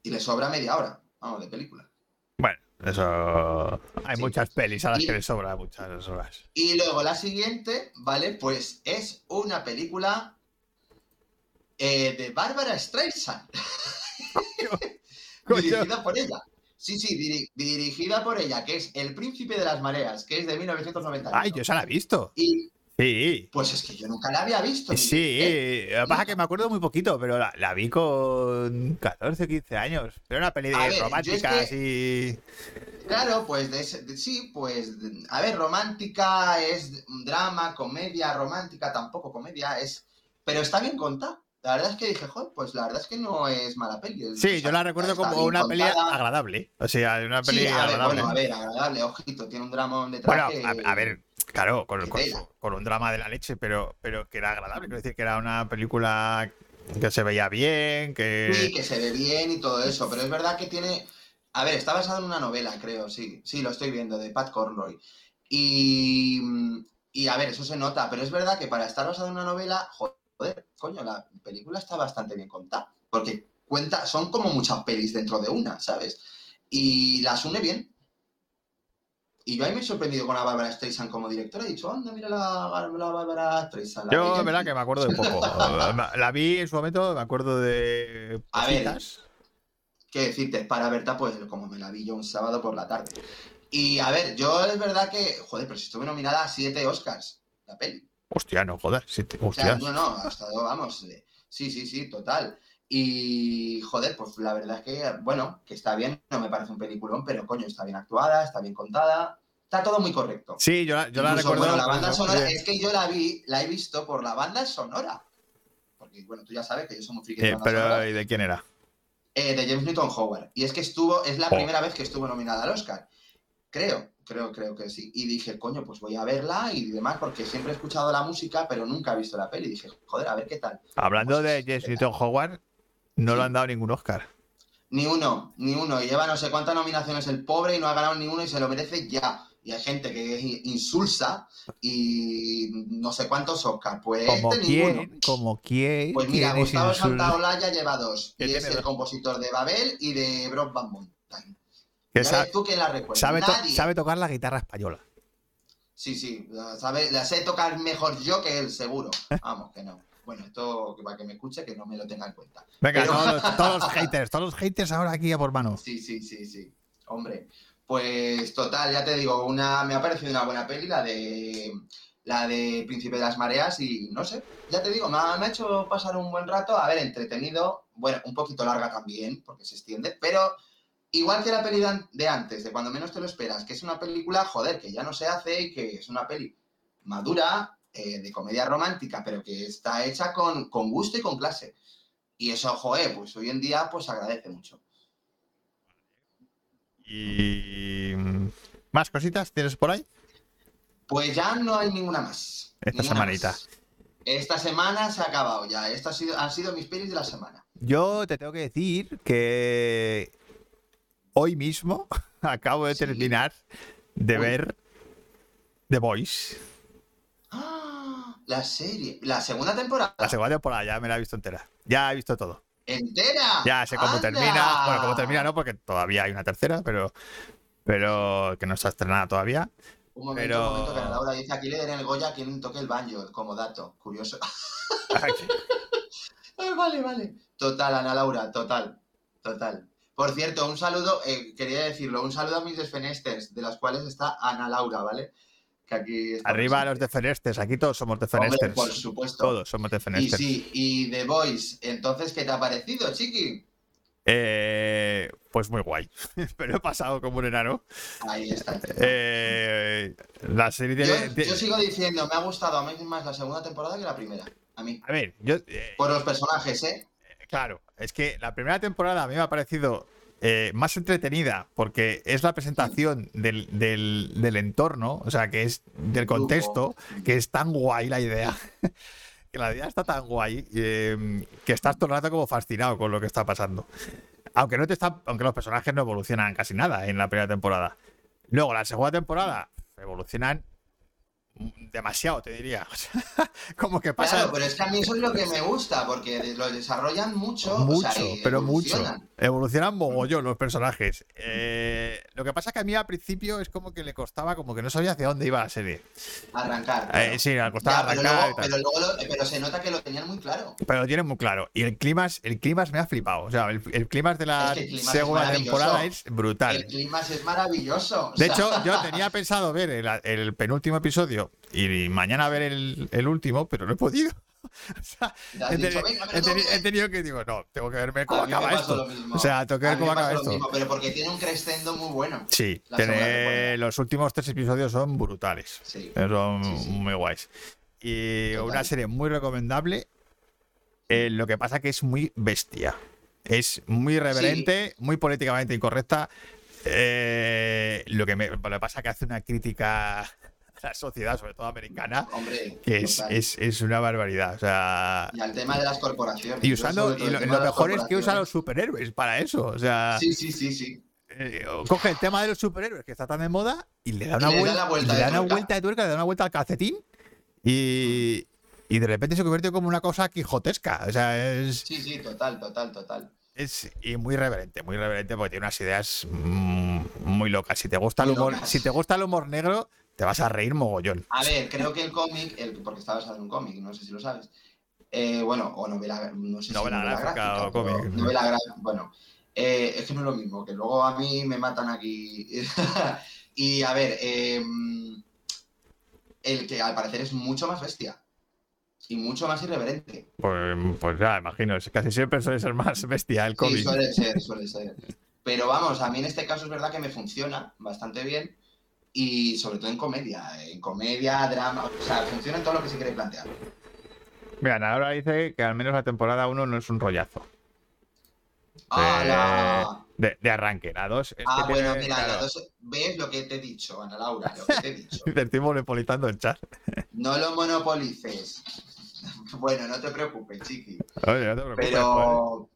Y le sobra media hora, vamos, de película. Eso. Hay Sí. muchas pelis a las Y- que les sobra muchas horas. Y luego la siguiente, ¿vale? Pues es una película eh, de Bárbara Streisand. Coño. dirigida por ella. Sí, sí, diri- dirigida por ella, que es El Príncipe de las Mareas, que es de 1990. Ay, yo esa la he visto. Y Sí. pues es que yo nunca la había visto. Sí, ¿eh? lo que pasa es que me acuerdo muy poquito, pero la, la vi con 14 o 15 años. Pero una peli de romántica, es así. Claro, pues de ese- de- sí, pues de- a ver, romántica es drama, comedia, romántica, tampoco comedia, es. Pero está bien contada. La verdad es que dije, joder, pues la verdad es que no es mala peli. Sí, sea, yo la recuerdo como una peli agradable. O sea, una peli Sí, a ver, agradable. bueno, a ver, agradable, ojito, tiene un drama detrás. Bueno, que- a, a ver, claro, con, con- con un drama de la leche, pero, pero que era agradable. Quiero decir que era una película que se veía bien, que. Sí, que se ve bien y todo eso, pero es verdad que tiene. A ver, está basado en una novela, creo, sí. Sí, lo estoy viendo, de Pat Conroy. Y. Y a ver, eso se nota, pero es verdad que para estar basado en una novela, joder, coño, la película está bastante bien contada. Porque cuenta, son como muchas pelis dentro de una, ¿sabes? Y las une bien. Y yo ahí me he sorprendido con la Bárbara Streisand como directora. He dicho, anda, mira la, la Bárbara Streisand. la Yo, verdad que me acuerdo de poco. la vi en su momento, me acuerdo de. A ver, qué decirte, para Berta, pues como me la vi yo un sábado por la tarde. Y a ver, yo es verdad que, joder, pero si estuve nominada a siete Oscars, la peli. Hostia, no, joder. sí, te- O sea, no, no, hasta vamos, eh, sí, sí, sí, total. Y joder, pues la verdad es que, bueno, que está bien, no me parece un peliculón, pero coño, está bien actuada, está bien contada, está todo muy correcto. Sí, yo la, yo la recuerdo. bueno, la banda eso, sonora, sí. es que yo la vi, la he visto por la banda sonora. Porque, bueno, tú ya sabes que yo soy muy friki Eh, pero. ¿y de quién era? Eh, de James Newton Howard. Y es que estuvo, es la Oh. primera vez que estuvo nominada al Oscar. Creo, creo, creo que sí. Y dije, coño, pues voy a verla y demás, porque siempre he escuchado la música, pero nunca he visto la peli. Y dije, joder, a ver qué tal. Hablando Pues, de James Newton Howard, no le han dado ningún Oscar. Ni uno, ni uno. Y lleva no sé cuántas nominaciones el pobre y no ha ganado ni uno y se lo merece ya. Y hay gente que es insulsa y no sé cuántos Oscar. Pues Como este ninguno. quién, como quién. Pues mira, ¿quién Gustavo Santaolalla lleva dos. Que Y es el dos. compositor de Babel y de Brockback Mountain. que Ya sa- ves tú quién la recuerda. sabe, to- Nadie. sabe tocar la guitarra española. Sí, sí, la, sabe, la sé tocar mejor yo que él, seguro. Vamos, que no. Bueno, esto para que me escuche, que no me lo tenga en cuenta. Venga, Pero- todos, los- todos los haters, todos los haters ahora aquí a por mano. Sí, sí, sí, sí. Hombre, pues total, ya te digo, una me ha parecido una buena peli, la de la de Príncipe de las Mareas y no sé, ya te digo, me ha, me ha hecho pasar un buen rato, a ver, entretenido, bueno, un poquito larga también, porque se extiende, pero igual que la peli de antes, de cuando menos te lo esperas, que es una película, joder, que ya no se hace y que es una peli madura, eh, de comedia romántica, pero que está hecha con, con gusto y con clase. Y eso, joder, pues hoy en día, pues agradece mucho. Y. ¿Más cositas tienes por ahí? Pues ya no hay ninguna más. Esta Ninguna semanita. más. Esta semana se ha acabado ya. Estas han sido, han sido mis pelis de la semana. Yo te tengo que decir que hoy mismo acabo de Sí. terminar de Uy. ver The Voice. La serie. La segunda temporada. La segunda temporada ya me la he visto entera. Ya he visto todo. ¡Entera! Ya sé cómo ¡Anda! termina. Bueno, cómo termina no, porque todavía hay una tercera, pero, pero que no está estrenada todavía. Un momento, Pero- un momento, que Ana Laura dice aquí le den el Goya a quien toque el banjo, como dato. Curioso. Ah, vale, vale. Total, Ana Laura, total. Total. Por cierto, un saludo, eh, quería decirlo, un saludo a mis desfenesters, de las cuales está Ana Laura, ¿vale? Que aquí está Arriba los defenesters. Aquí todos somos Hombre, defenesters. por supuesto. Todos somos Y defenesters. sí, y The Voice, entonces, ¿qué te ha parecido, chiqui? Eh, pues muy guay. Pero he pasado como un enano. Ahí está. Eh, la serie tiene. yo, yo sigo diciendo, me ha gustado a mí más la segunda temporada que la primera. A mí. A ver, yo. eh, Por los personajes, ¿eh? Claro, es que la primera temporada a mí me ha parecido eh, más entretenida, porque es la presentación del, del, del entorno, o sea, que es del contexto, que es tan guay la idea. que la idea está tan guay eh, que estás todo el rato como fascinado con lo que está pasando. Aunque no te está, aunque los personajes no evolucionan casi nada en la primera temporada. Luego, la segunda temporada evolucionan demasiado, te diría. como que pasa. Claro, pero es que a mí eso es lo que me gusta, porque lo desarrollan mucho. Mucho, o sea, pero evolucionan. mucho. Evolucionan mogollón los personajes. Eh, lo que pasa es que a mí al principio es como que le costaba, como que no sabía hacia dónde iba la serie. Arrancar. Eh, sí, le costaba Ya, pero, arrancar. luego, pero, luego lo- pero se nota que lo tenían muy claro. Pero lo tienen muy claro. Y el clima, el clima me ha flipado. O sea, el, el clima de la Es que segunda temporada es brutal. El clima es maravilloso. De hecho, yo tenía pensado ver el, el penúltimo episodio y mañana ver el, el último, pero no he podido. O sea, he, tenido que digo, no, tengo que verme cómo acaba esto. O sea, tengo que ver cómo acaba esto. mismo, pero porque tiene un crescendo muy bueno. Sí, tiene- los últimos tres episodios son brutales. Sí. Son Sí, sí. muy guays. Y Total. una serie muy recomendable. Eh, lo que pasa que es muy bestia. Es muy irreverente, muy políticamente incorrecta. Eh, lo, que me, lo que pasa que hace una crítica la sociedad, sobre todo americana, Hombre, que es, es, es una barbaridad. O sea, Y al tema de las corporaciones. y usando, y lo, lo mejor es que usa a los superhéroes para eso. O sea, Sí, sí, sí, sí. eh, coge el tema de los superhéroes que está tan de moda y le da una le da vuelta, vuelta le de da una tuerca. vuelta de tuerca, le da una vuelta al calcetín y, y de repente se convierte como una cosa quijotesca. O sea, es, Sí, sí, total, total, total. es y muy reverente, muy reverente porque tiene unas ideas mm, muy locas. Si te gusta el humor, locas. si te gusta el humor negro, te vas a reír mogollón. A ver, creo que el cómic, el, porque está basado en un cómic, no sé si lo sabes. Eh, bueno, o novela, no sé Novela si novela gráfica gráfica o cómic. Novela gráfica, bueno. eh, es que no es lo mismo, que luego a mí me matan aquí. y a ver, eh, el que al parecer es mucho más bestia. Y mucho más irreverente. Pues, pues ya, imagino, casi siempre suele ser más bestia el Sí, cómic. suele ser, suele ser. Pero vamos, a mí en este caso es verdad que me funciona bastante bien. Y sobre todo en comedia. En comedia, drama. O sea, funciona en todo lo que se quiere plantear. Mira, ahora dice que al menos la temporada 1 no es un rollazo. ¡Hala! De, de arranque, la 2 es Ah, que bueno, tiene- mira, la dos- ves lo que te he dicho, Ana Laura, lo que te he dicho. Te estoy monopolizando el chat. No lo monopolices. Bueno, no te preocupes, chiqui. Oye, no te preocupes. Pero,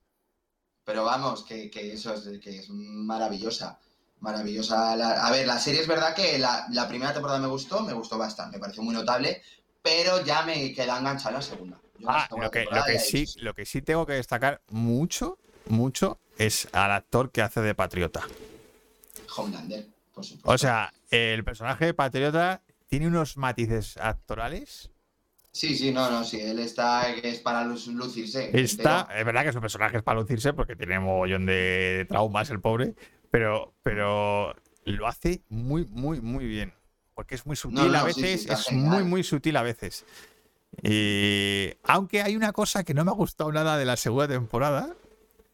pero vamos, que, que eso es, que es maravillosa. Maravillosa. la- a ver, la serie es verdad que la, la primera temporada me gustó, me gustó bastante, me pareció muy notable, pero ya me queda enganchada la segunda. Yo Ah, lo que, lo sí, lo que sí tengo que destacar mucho, mucho, es al actor que hace de Patriota. Homelander, por supuesto. O sea, el personaje de Patriota tiene unos matices actorales. Sí, sí, no, no, sí, él está, es para lu- lucirse. Está, entero. es verdad que es un personaje para lucirse porque tiene un mogollón de traumas el pobre, pero, pero lo hace muy, muy, muy bien. Porque es muy sutil no, a sí, sí, veces, es muy, muy sutil a veces. Y aunque hay una cosa que no me ha gustado nada de la segunda temporada,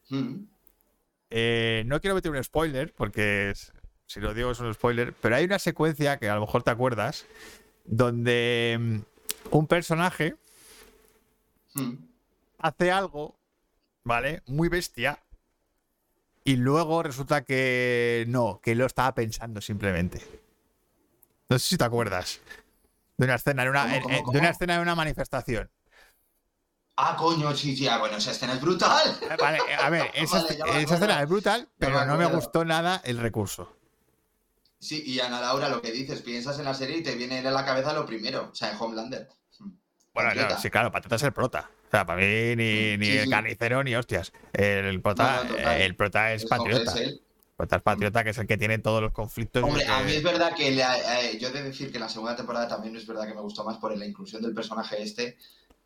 Mm. eh, no quiero meter un spoiler, porque es- si lo digo es un spoiler, pero hay una secuencia que a lo mejor te acuerdas, donde mm, un personaje Mm. hace algo, ¿vale? Muy bestia. Y luego resulta que no, que lo estaba pensando simplemente. No sé si te acuerdas. De una escena en una, ¿Cómo, en- cómo, en- de una escena en una manifestación. Ah, coño, sí, sí, ah, bueno, esa escena es brutal. Eh, Vale, eh, a ver, esa, Vale, acuerdo. escena es brutal, pero me no me gustó nada el recurso. Sí, y Ana Laura, lo que dices, piensas en la serie y te viene a la cabeza lo primero, o sea, en Homelander. Mm. Bueno, no, sí, claro, Patata es el prota. O sea, para mí ni, ni Sí, el sí. carnicero ni hostias. El prota, No, no, total. el prota es Es- patriota. El prota es patriota, que es el que tiene todos los conflictos. Hombre, que- a mí es verdad que la- eh, yo he de decir que la segunda temporada también es verdad que me gustó más por la inclusión del personaje este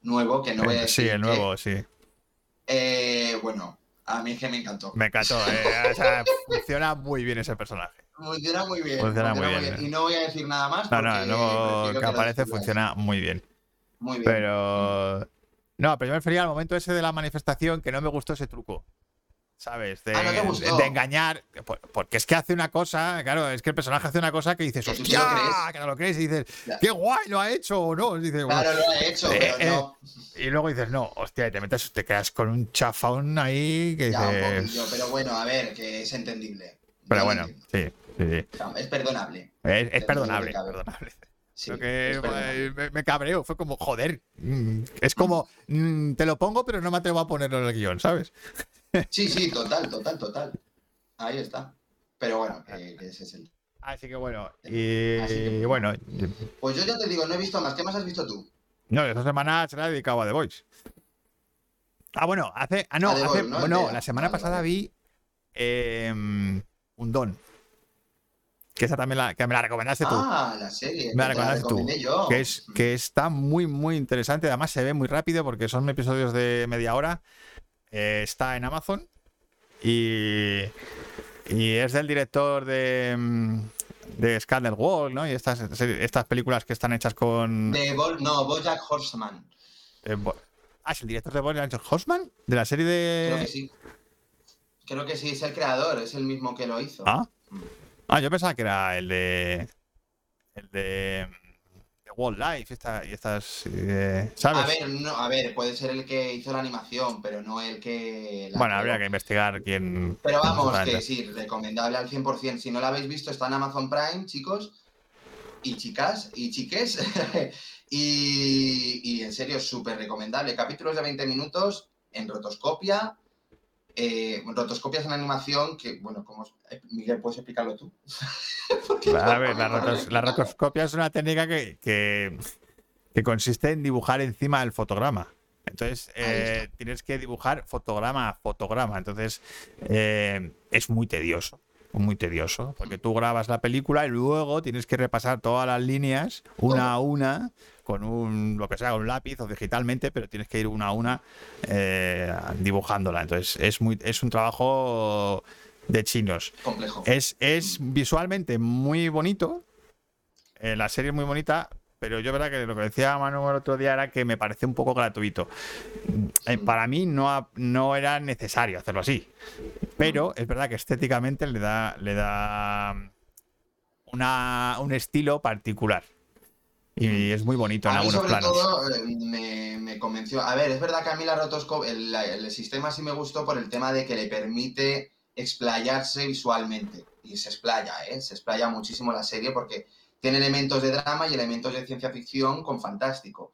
nuevo, que no voy a Eh, decir sí, el que- nuevo, sí. eh, bueno, a mí es que me encantó. Me encantó. eh, o sea, funciona muy bien ese personaje. Funciona muy bien. Funciona muy bien, eh. Y no voy a decir nada más. No, no, porque el nuevo prefiero que aparece funciona muy bien. Muy bien. Pero. No, pero yo me refería al momento ese de la manifestación que no me gustó ese truco. ¿Sabes? De, Ah, ¿no gustó? de engañar. por- Porque es que hace una cosa, claro, es que el personaje hace una cosa que dices, ¡hostia! crees. Que no lo crees y dices, Ya. ¡qué guay lo ha hecho! O no, dices, Claro, lo ha hecho, Eh, pero eh, no. Y luego dices, no, hostia, y te metes, te quedas con un chafón ahí que Ya, un poquillo, pero bueno, a ver, que es entendible. Pero bueno, sí, sí, sí. O sea, es perdonable. Es, es de perdonable, perdonable. Sí, Lo que eh, me, me cabreó, fue como, joder. mm, Es como, mm, te lo pongo, pero no me atrevo a ponerlo en el guion, ¿sabes? Sí, sí, total, total, total. Ahí está. Pero bueno, ese es el. Así que bueno, y, Así que- bueno, Pues yo ya te digo, no he visto más. ¿Qué más has visto tú? no, esta semana se la he dedicado a The Voice. Ah, bueno, hace, ah, no, hace, bueno, la semana Vale, pasada vale. vi em, Un Don. Que esa también la, que me la recomendaste tú. Ah, la serie. Me la te recomendaste tú, yo. que, es, que está muy, muy interesante. Además, se ve muy rápido porque son episodios de media hora. Eh, está en Amazon. Y, y es del director de, mm, de Scandal Wall, ¿no? Y estas, estas películas que están hechas con. De Bo- no, Bojack Horseman. eh, Bo- ah, es el director de Bojack Horseman, de la serie de. Creo que sí. Creo que sí, es el creador, es el mismo que lo hizo. Ah. Ah, yo pensaba que era el de. El de. de Wildlife esta, y estas. eh, ¿Sabes? A ver, no, a ver, puede ser el que hizo la animación, pero no el que. la bueno, creó. habría que investigar quién. Pero vamos, que sí, recomendable al 100%. Si no la habéis visto, está en Amazon Prime, chicos y chicas y chiques. y, y en serio, súper recomendable. Capítulos de 20 minutos en rotoscopia. Eh, rotoscopias en animación que, bueno, como... eh, Miguel, ¿puedes explicarlo tú? A ver, la, rotos- rotoscopia es una técnica que, que, que consiste en dibujar encima del fotograma. Entonces, eh, tienes que dibujar fotograma a fotograma. Entonces, eh, es muy tedioso. Muy tedioso. Porque tú grabas la película y luego tienes que repasar todas las líneas una a una con un, lo que sea, un lápiz o digitalmente, pero tienes que ir una a una eh, dibujándola. Entonces, es, muy, es un trabajo de chinos. Complejo. Es, es visualmente muy bonito. eh, la serie es muy bonita. Pero yo, verdad, que lo que decía Manuel el otro día era que me parece un poco gratuito. Eh, para mí no, ha- no era necesario hacerlo así. Pero es verdad que estéticamente le da, le da una, un estilo particular. Y es muy bonito en A mí, algunos sobre planos. todo, eh, me, me convenció. A ver, es verdad que a mí la rotoscopia, el, el sistema sí me gustó por el tema de que le permite explayarse visualmente. Y se explaya, ¿eh? Se explaya muchísimo la serie porque tiene elementos de drama y elementos de ciencia ficción con fantástico.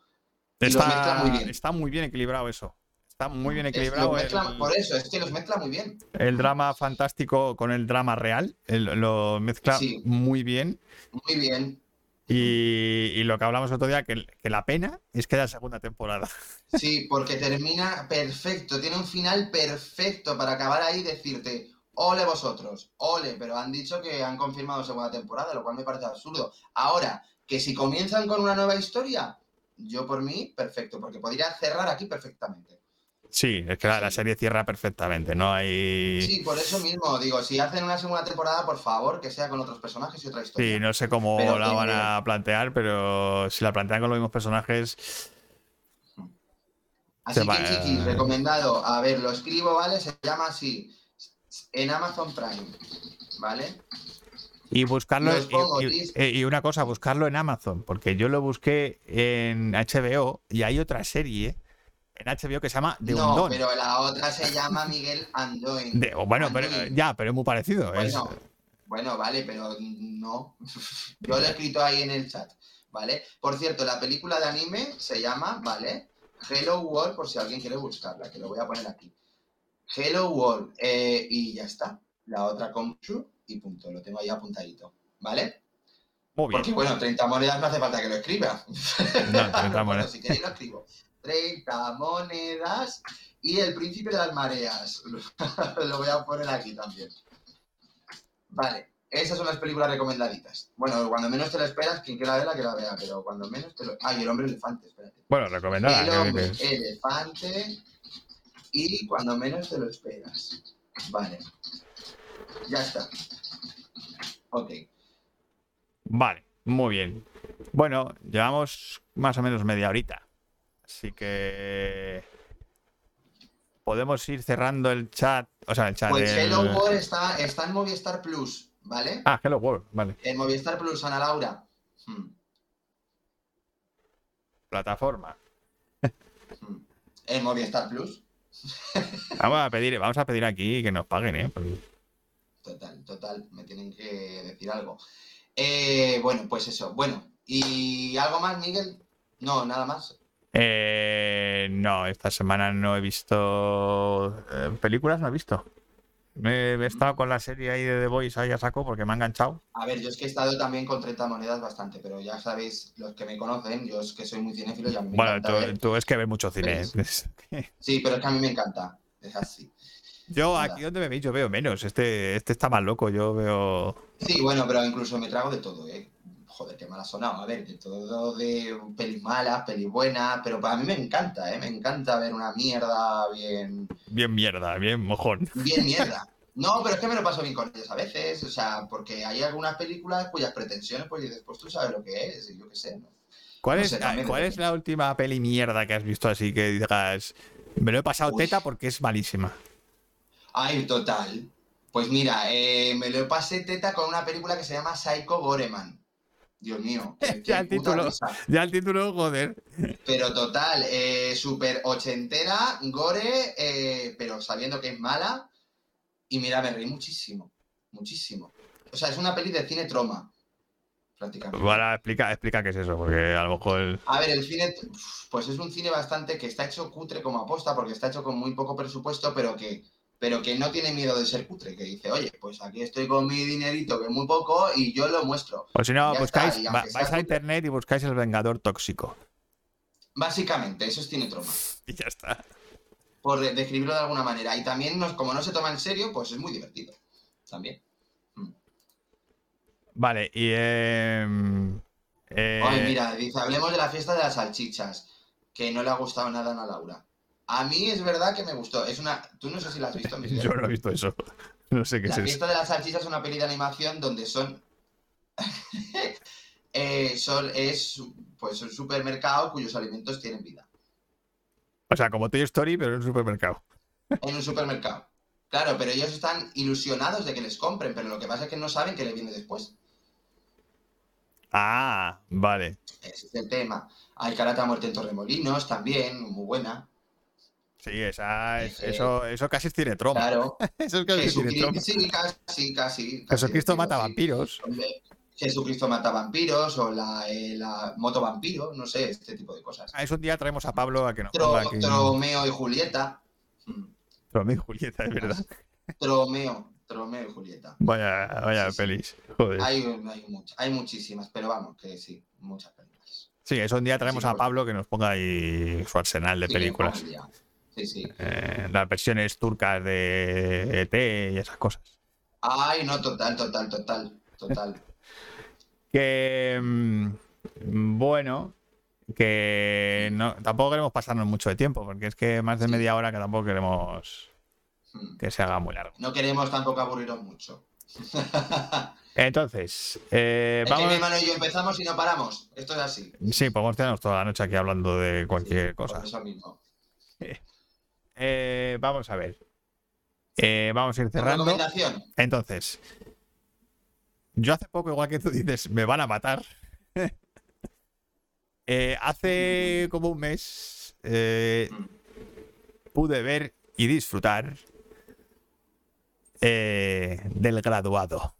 Está muy bien. está muy bien equilibrado eso. Está muy bien Es- equilibrado. mezcla- el- Por eso, es que los mezcla muy bien. el drama fantástico con el drama real. el- lo mezcla Sí. muy bien. Muy bien. Y, y lo que hablamos otro día, que, que la pena es que haya segunda temporada. Sí, porque termina perfecto, tiene un final perfecto para acabar ahí y decirte, ole vosotros, ole, pero han dicho que han confirmado segunda temporada, lo cual me parece absurdo. Ahora, que si comienzan con una nueva historia, yo por mí, perfecto, porque podría cerrar aquí perfectamente. Sí, es que la, serie cierra perfectamente. No hay. Sí, por eso mismo, digo, si hacen una segunda temporada, por favor, que sea con otros personajes y otra historia. Sí, no sé cómo Pero la van a plantear, pero si la plantean con los mismos personajes. Así va- que, chiquis, recomendado. A ver, lo escribo, ¿vale? Se llama así. En Amazon Prime, ¿vale? Y buscarlo. Los pongo, y- y, Liz. eh, y una cosa, buscarlo en Amazon, porque yo lo busqué en HBO y hay otra serie en HBO que se llama The no, Undone. pero la otra se llama Miguel Andoin. De- bueno, pero, ya, pero es muy parecido. es- Bueno, bueno, vale, pero no. Yo lo he escrito ahí en el chat, ¿vale? Por cierto, la película de anime se llama, ¿vale? Hello World, por si alguien quiere buscarla, que lo voy a poner aquí. Hello World, eh, y ya está. La otra Shu y punto, lo tengo ahí apuntadito, ¿vale? muy bien. Porque bueno, 30 monedas no hace falta que lo escriba. No, 30 Bueno, monedas. si queréis lo escribo. 30 monedas y el príncipe de las mareas. lo voy a poner aquí también. Vale, esas son las películas recomendaditas. Bueno, cuando menos te lo esperas, quien quiera verla, que la vea, pero cuando menos te lo... Ah, y el hombre elefante, espérate. Bueno, recomendada. el ¿qué hombre elefante y cuando menos te lo esperas. Vale. Ya está. Ok. Vale, muy bien. Bueno, llevamos más o menos media horita. Así que podemos ir cerrando el chat O sea, el chat. Pues el- Hello World está, está en Movistar Plus, ¿vale? Ah, Hello World, vale. En Movistar Plus, Ana Laura. Hmm, Plataforma. hmm. En Movistar Plus. Vamos a pedir, vamos a pedir aquí que nos paguen, ¿eh? Total, total, me tienen que decir algo. Eh, bueno, pues eso. Bueno, ¿y algo más, Miguel? No, nada más. Eh, no, esta semana no he visto eh, películas, no he visto. Me, he estado con la serie ahí de The Voice ahí a saco porque me ha enganchado. A ver, yo es que he estado también con 30 monedas bastante, pero ya sabéis, los que me conocen, yo es que soy muy cinéfilo y a mí me Bueno, encanta tú, ver. tú es que ves mucho cine. Sí, pero es que a mí me encanta. Es así. Yo aquí donde me veis yo veo menos. Este, este está más loco. Yo veo. Sí, bueno, pero incluso me trago de todo, ¿eh? Joder, qué mal ha sonado. A ver, de todo de pelis malas, pelis buenas, pero para mí me encanta, ¿eh? Me encanta ver una mierda bien, Bien mierda, bien mojón. bien mierda. No, pero es que me lo paso bien con ellos a veces, o sea, porque hay algunas películas cuyas pretensiones, pues dices, pues tú sabes lo que es, y yo qué sé, ¿no? ¿Cuál, No es, sé, ¿cuál es la última peli mierda que has visto así que digas. Me lo he pasado Uy. teta porque es malísima. Ay, total. Pues mira, eh, me lo pasé teta con una película que se llama Psycho Goreman. Dios mío. Ya el título. Ya el título, joder. Pero total, eh, súper ochentera, gore, eh, pero sabiendo que es mala. Y mira, me reí muchísimo, muchísimo. O sea, es una peli de cine troma, prácticamente. Ahora explica, explica qué es eso, porque a lo mejor. el- A ver, el cine, pues es un cine bastante que está hecho cutre como aposta, porque está hecho con muy poco presupuesto, pero que, pero que no tiene miedo de ser cutre, que dice, oye, pues aquí estoy con mi dinerito, que es muy poco, y yo lo muestro. O si no, buscáis, está, va- vais a internet y buscáis el Vengador Tóxico. Básicamente, eso es cine troma. Y ya está. por de- describirlo de alguna manera. Y también, nos- como no se toma en serio, pues es muy divertido. También. Vale, y. em, eh, Oye, mira, dice, hablemos de la fiesta de las salchichas, que no le ha gustado nada a Laura. A mí es verdad que me gustó. Es una. Tú no sé si la has visto. Yo no he visto eso. No sé qué La es eso. fiesta de las salchichas es una peli de animación donde son. eh, son es pues un supermercado cuyos alimentos tienen vida. O sea, como Toy Story, pero en un supermercado. En un supermercado. Claro, pero ellos están ilusionados de que les compren, pero lo que pasa es que no saben qué le viene después. Ah, vale. Ese es el tema. Hay Karata Muerte en Torremolinos también, muy buena. Sí, esa, es- Eh, eso, eso casi es cine troma. Claro. Eso es casi. Jesucristo, sí, casi, casi. Jesucristo mata vampiros. Jesucristo mata vampiros o la, eh, la moto vampiro, no sé, este tipo de cosas. Ah, eso un día traemos a Pablo a que nos Tro- aquí. Tromeo y Julieta. Mm, Tromeo y Julieta, es verdad. Tromeo, Tromeo y Julieta. Vaya, vaya Sí, sí. pelis. Joder. Hay, hay, much- hay muchísimas, pero vamos, que sí, muchas películas. Sí, eso un día traemos Sí, a. Pablo que nos ponga ahí su arsenal de películas. Sí, sí. Eh, las versiones turcas de ET y esas cosas. Ay, no, total, total, total, total. Que mm, bueno, que no, tampoco queremos pasarnos mucho de tiempo, porque es que más de media hora que tampoco queremos Mm. que se haga muy largo. No queremos tampoco aburriros mucho. Entonces, eh, Es que mi vamos. hermano y yo empezamos y no paramos. Esto es así. Sí, podemos quedarnos toda la noche aquí hablando de cualquier Sí, cosa. Por eso mismo. Eh, vamos a ver. Eh, vamos a ir cerrando. Entonces, yo hace poco, igual que tú dices, me van a matar. Eh, hace como un mes eh, pude ver y disfrutar eh, del graduado.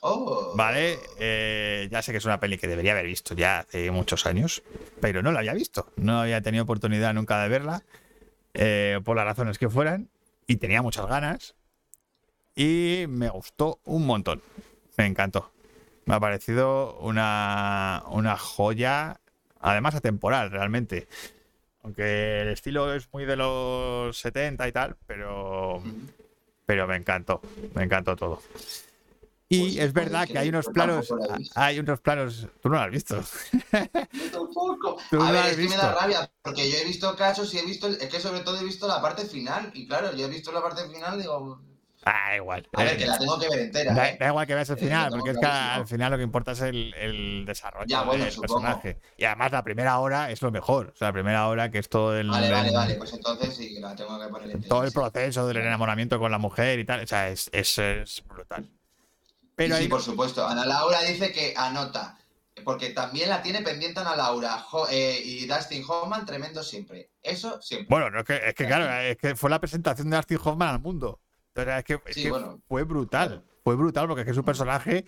Oh. Vale, Eh, ya sé que es una peli que debería haber visto ya hace muchos años, pero no la había visto. No había tenido oportunidad nunca de verla, eh, por las razones que fueran, y tenía muchas ganas. Y me gustó un montón. Me encantó. Me ha parecido una, una joya, además atemporal, realmente. Aunque el estilo es muy de los 70 y tal, pero pero me encantó, me encantó todo. Y Pues es verdad que que hay unos planos, visto. hay unos planos, tú no lo has visto. Yo tampoco. Tú A no ver, es que me visto. da rabia, porque yo he visto casos y he visto, es que sobre todo he visto la parte final, y claro, yo he visto la parte final y digo, Ah, igual. A ver, Eh, que la tengo que ver entera. Da, ¿eh? da igual que veas el final, porque es que al final lo que importa es el, el desarrollo Ya, bueno, del supongo. personaje. Y además la primera hora es lo mejor. O sea, la primera hora que es todo el, Vale, vale, vale. Pues entonces sí, la tengo que poner entera. todo el proceso del enamoramiento con la mujer y tal. O sea, es, es, es brutal. Pero sí, hay- por supuesto. Ana Laura dice que anota. Porque también la tiene pendiente Ana Laura Jo- eh, y Dustin Hoffman, tremendo siempre. Eso siempre. Bueno, no, es, que, es que claro, es que fue la presentación de Dustin Hoffman al mundo. Entonces, es que, es Sí, que bueno. fue brutal. Fue brutal porque es que su personaje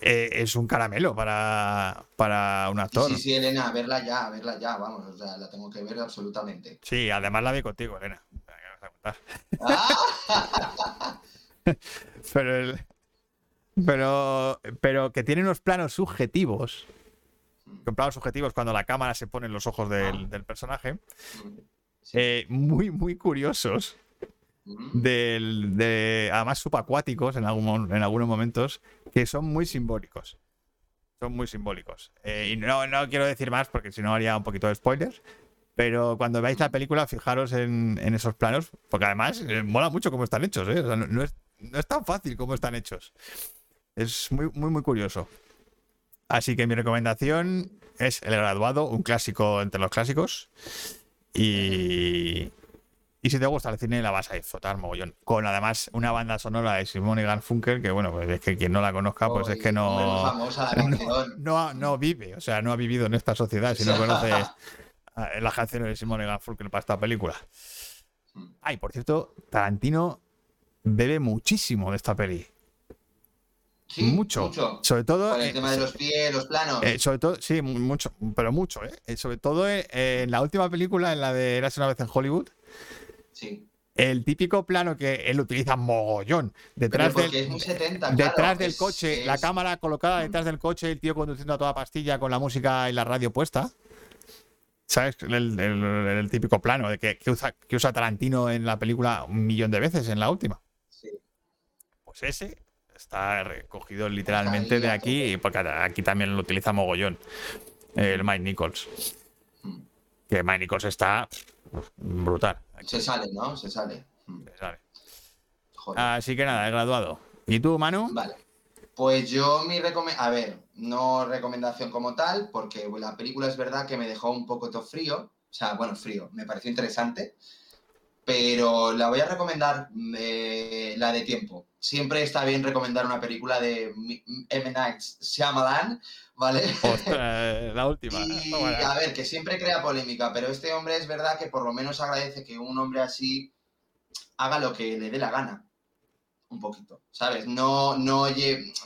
eh, es un caramelo para, para un actor. sí, sí, Elena, a verla ya, a verla ya, vamos. O sea, la tengo que ver absolutamente. Sí, además la vi contigo, Elena. ¡Ah! Pero, el- pero, pero que tiene unos planos subjetivos. Con planos subjetivos cuando la cámara se pone en los ojos del, del personaje. Eh, muy, muy curiosos. Del, de, además subacuáticos en, algún- en algunos momentos. Que son muy simbólicos. Son muy simbólicos. Eh, y no, no quiero decir más porque si no haría un poquito de spoilers. Pero cuando veáis la película, fijaros en, en esos planos. Porque además eh, mola mucho cómo están hechos. ¿eh? O sea, no, no es, no es tan fácil como están hechos. Es muy, muy, muy curioso. Así que mi recomendación es El Graduado, un clásico entre los clásicos. Y, y si te gusta el cine, la vas a disfrutar mogollón. Con además una banda sonora de Simone Garfunkel, que bueno, pues es que quien no la conozca, pues es que no, famosa la canción. no, no vive, o sea, no ha vivido en esta sociedad si no conoce las canciones de Simone Garfunkel para esta película. Ay, por cierto, Tarantino bebe muchísimo de esta peli. Sí, mucho. Sobre todo. Con el eh, tema de los pies, los planos. eh, sobre todo, sí, mu- mucho, pero mucho, ¿eh? Eh, Sobre todo en la última película, en la de Eras una vez en Hollywood, sí. el típico plano que él utiliza mogollón. Detrás del, es muy 70, detrás claro, del es- coche, la cámara colocada detrás del coche, el tío conduciendo a toda pastilla con la música y la radio puesta. ¿Sabes? El, el- el típico plano de que, que usa, que usa Tarantino en la película un millón de veces en la última. Sí. Pues ese está recogido literalmente de aquí, porque aquí también lo utiliza mogollón. El Mike Nichols. Que Mike Nichols está brutal. Se sale, ¿no? Se sale. Se sale. Joder. Así que nada, he graduado. ¿Y tú, Manu? Vale. Pues yo mi recomendación, a ver, no recomendación como tal, porque la película es verdad que me dejó un poco todo frío, o sea, bueno, frío, me pareció interesante, pero la voy a recomendar eh, la de tiempo. Siempre está bien recomendar una película de M. Night Shyamalan, ¿vale? Ostras, la última. Y a ver, que siempre crea polémica, pero este hombre es verdad que por lo menos agradece que un hombre así haga lo que le dé la gana. Un poquito, ¿sabes? No, no,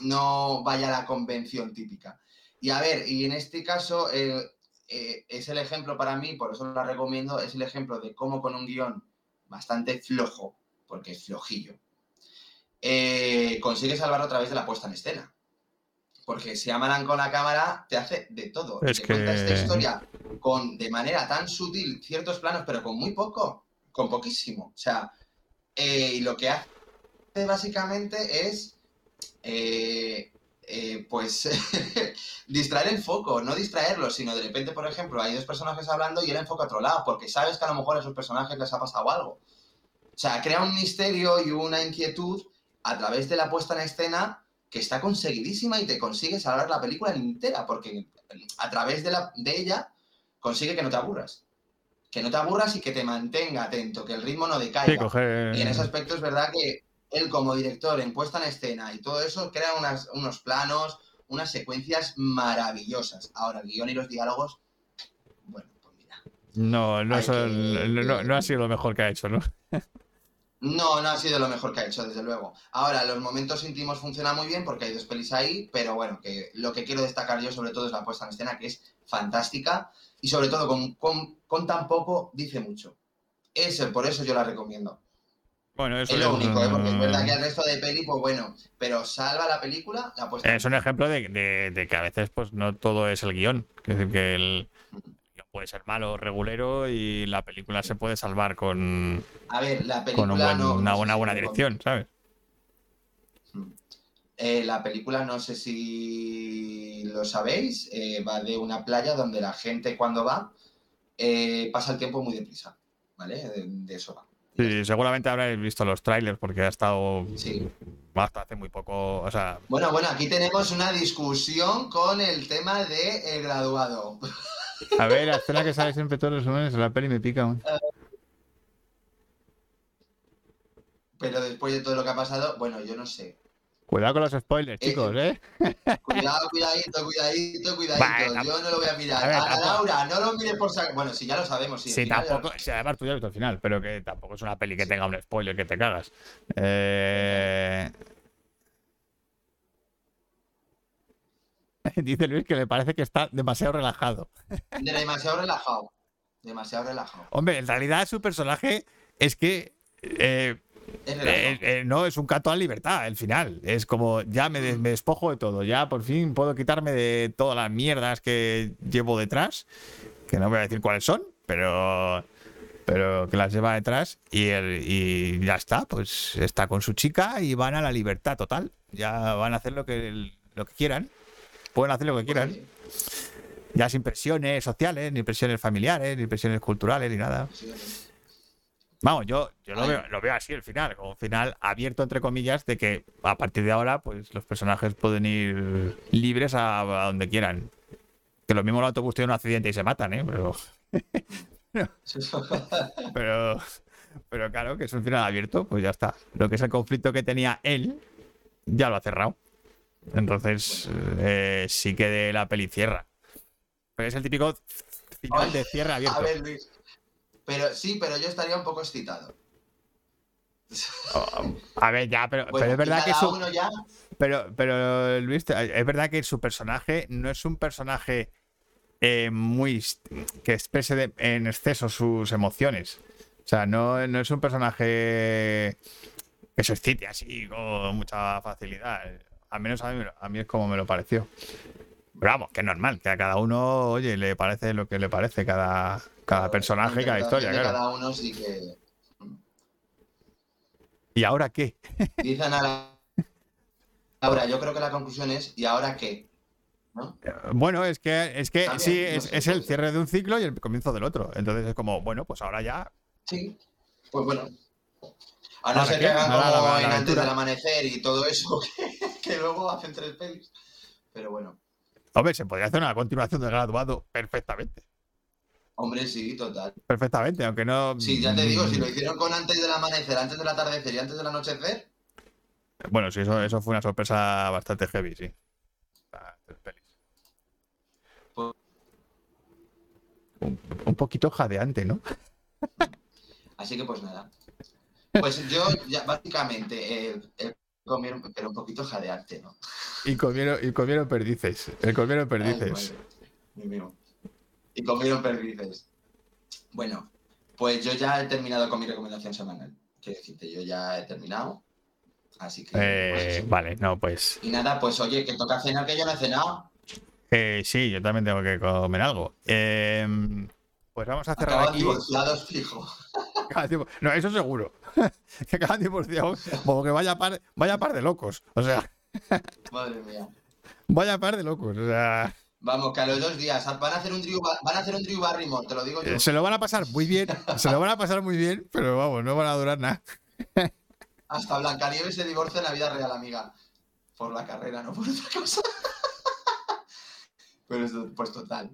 no vaya a la convención típica. Y a ver, y en este caso eh, eh, es el ejemplo para mí, por eso la recomiendo, es el ejemplo de cómo con un guion bastante flojo, porque es flojillo, eh, consigue salvarlo a través de la puesta en escena. Porque si amaran con la cámara, te hace de todo. Es te cuenta esta que- historia con, de manera tan sutil ciertos planos, pero con muy poco, con poquísimo. O sea, eh, y lo que hace básicamente es, eh, eh, pues, distraer el foco, no distraerlo, sino de repente, por ejemplo, hay dos personajes hablando y él enfoca a otro lado, porque sabes que a lo mejor a esos personajes les ha pasado algo. O sea, crea un misterio y una inquietud a través de la puesta en escena que está conseguidísima y te consigue salvar la película entera, porque a través de, la, de ella consigue que no te aburras. Que no te aburras y que te mantenga atento, que el ritmo no decaiga. Sí. Y en ese aspecto es verdad que él como director en puesta en escena y todo eso crea unas- unos planos, unas secuencias maravillosas. Ahora, el guion y los diálogos, bueno, pues mira. No, no, Hay son- que- no, no- no ha sido lo mejor que ha hecho, ¿no? No, no ha sido lo mejor que ha hecho, desde luego. Ahora, los momentos íntimos funcionan muy bien porque hay dos pelis ahí, pero bueno, que lo que quiero destacar yo sobre todo es la puesta en escena, que es fantástica y sobre todo con, con, con tan poco dice mucho. Ese, por eso yo la recomiendo. Bueno, eso Es lo único, ¿eh? porque es verdad que el resto de peli, pues bueno, pero salva la película la puesta en Es un ejemplo de, de- de que a veces pues no todo es el guion. Es decir, que el puede ser malo o regulero y la película se puede salvar con, A ver, la película con un buen- no, una, no sé buena lo dirección, ¿sabes? Eh, la película, no sé si lo sabéis, eh, va de una playa donde la gente cuando va eh, pasa el tiempo muy deprisa, ¿vale? De, de eso va. Sí, seguramente habréis visto los trailers porque ha estado Sí. hasta hace muy poco. O sea, Bueno, bueno, aquí tenemos una discusión con el tema de el graduado. A ver, la escena que sale siempre todos los lunes en la peli me pica. aún. Pero después de todo lo que ha pasado, bueno, yo no sé. Cuidado con los spoilers, Eh, chicos, ¿eh? Cuidado, cuidadito, cuidadito, cuidadito. Vale, yo no lo voy a mirar. a ver, A, a tampoco- Laura, no lo mires por sacar. Bueno, si ya lo sabemos. Sí, ya lo tampoco. Sí, además tú ya has visto el final, pero que tampoco es una peli que tenga un spoiler que te cagas. Eh... Dice Luis que le parece que está demasiado relajado. De demasiado relajado. Demasiado relajado. Hombre, en realidad su personaje es que eh, Es eh, eh, no es un canto a la libertad, el final. Es como ya me, des- me despojo de todo, ya por fin puedo quitarme de todas las mierdas que llevo detrás, que no voy a decir cuáles son, pero pero que las lleva detrás y, el- y ya está, pues está con su chica y van a la libertad total. Ya van a hacer lo que, lo que quieran, pueden hacer lo que quieran, ya sin presiones sociales, ni presiones familiares, ni presiones culturales, ni nada. Vamos, yo, yo lo, veo, lo veo así el final, como un final abierto entre comillas, de que a partir de ahora, pues los personajes pueden ir libres a, a donde quieran. Que lo mismo el autobús tiene un accidente y se matan, ¿eh? Pero, pero, pero claro, que es un final abierto, pues ya está. Lo que es el conflicto que tenía él, ya lo ha cerrado. Entonces, eh, sí que de la peli cierra. Pero es el típico final de cierre abierto. A ver, Luis. Pero sí, pero yo estaría un poco excitado. Oh, A ver, ya, pero, Bueno, pero es verdad que su, ya. Pero, pero Luis, es verdad que su personaje no es un personaje eh, muy que exprese de- en exceso sus emociones. O sea, no, no es un personaje que se excite así con mucha facilidad. Al menos a mí, a mí es como me lo pareció. Pero vamos, que es normal, que a cada uno, oye, le parece lo que le parece cada, cada personaje, cada historia, claro. Cada uno sí que. ¿Y ahora qué? Dicen a la. Ahora, yo creo que la conclusión es: ¿y ahora qué? ¿No? Bueno, es que, es que También, sí, no es, es el cierre de un ciclo y el comienzo del otro. Entonces es como, bueno, pues ahora ya Sí. Pues bueno. A no ¿Ahora ser que hagan la- como la en antes del amanecer y todo eso, que, que luego hacen tres pelis. Pero bueno. Hombre, se podría hacer una continuación del graduado perfectamente. Hombre, sí, total. Perfectamente, aunque no. Sí, ya te digo, si lo hicieron con antes del amanecer, antes del atardecer y antes del anochecer, Bueno, sí, eso, eso fue una sorpresa bastante heavy, sí. Ah, tres pelis. Pues- Un, un poquito jadeante, ¿no? así que pues nada. Pues yo, ya, básicamente, eh, eh, comieron, pero un poquito jadeante, ¿no? Y comieron, y comieron perdices. El comieron Ay, perdices. madre. Y comieron perdices. Bueno, pues yo ya he terminado con mi recomendación semanal. Quiero decirte, yo ya he terminado. Así que. pues Eh, eso. vale, no, pues. Y nada, pues oye, que toca cenar, que yo no he cenado. eh, sí, yo también tengo que comer algo. Eh, pues vamos a cerrar Acaban aquí. divorciados fijo. No, eso seguro. que acaban divorciados. Como que vaya par, vaya par de locos. O sea, Madre mía. vaya par de locos. O sea, Vamos, que a los dos días van a hacer un Ba- van a hacer un Barrymore, te lo digo yo. eh, se lo van a pasar muy bien. Se lo van a pasar muy bien, pero vamos, no van a durar nada. Hasta Blancanieves se divorcia en la vida real, amiga. Por la carrera, no por otra cosa. Pero pues total.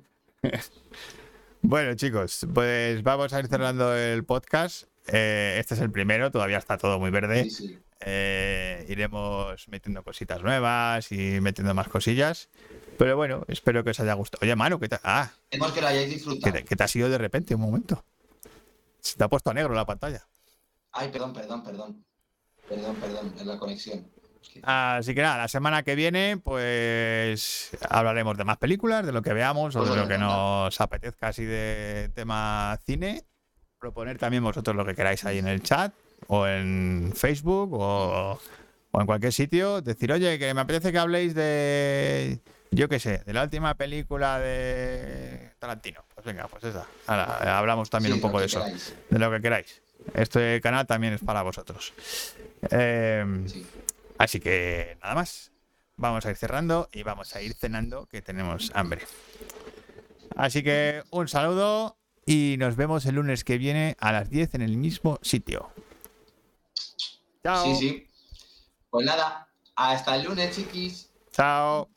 Bueno, chicos, pues vamos a ir cerrando el podcast. Eh, este es el primero, todavía está todo muy verde. Sí, sí. Eh, iremos metiendo cositas nuevas y metiendo más cosillas. Pero bueno, espero que os haya gustado. Oye, Manu, ¿qué te, ah, que lo hayáis ¿qué disfrutado. te, qué te ha sido de repente? Un momento. Se te ha puesto a negro la pantalla. Ay, perdón, perdón, perdón. Perdón, perdón, es la conexión. Así que nada, la semana que viene, pues hablaremos de más películas, de lo que veamos o Pues de lo que nos apetezca así de tema cine. Proponer también vosotros lo que queráis ahí en el chat o en Facebook o, o en cualquier sitio. Decir, oye, que me apetece que habléis de, yo qué sé, de la última película de Tarantino. Pues venga, pues esa. Ahora, hablamos también Sí, un poco de eso, queráis. de lo que queráis. Este canal también es para vosotros. Em, Sí. Así que nada más. Vamos a ir cerrando y vamos a ir cenando que tenemos hambre. Así que un saludo y nos vemos el lunes que viene a las 10 en el mismo sitio. Chao. Sí, sí. Pues nada, hasta el lunes, chiquis. Chao.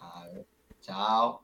A ver, chao.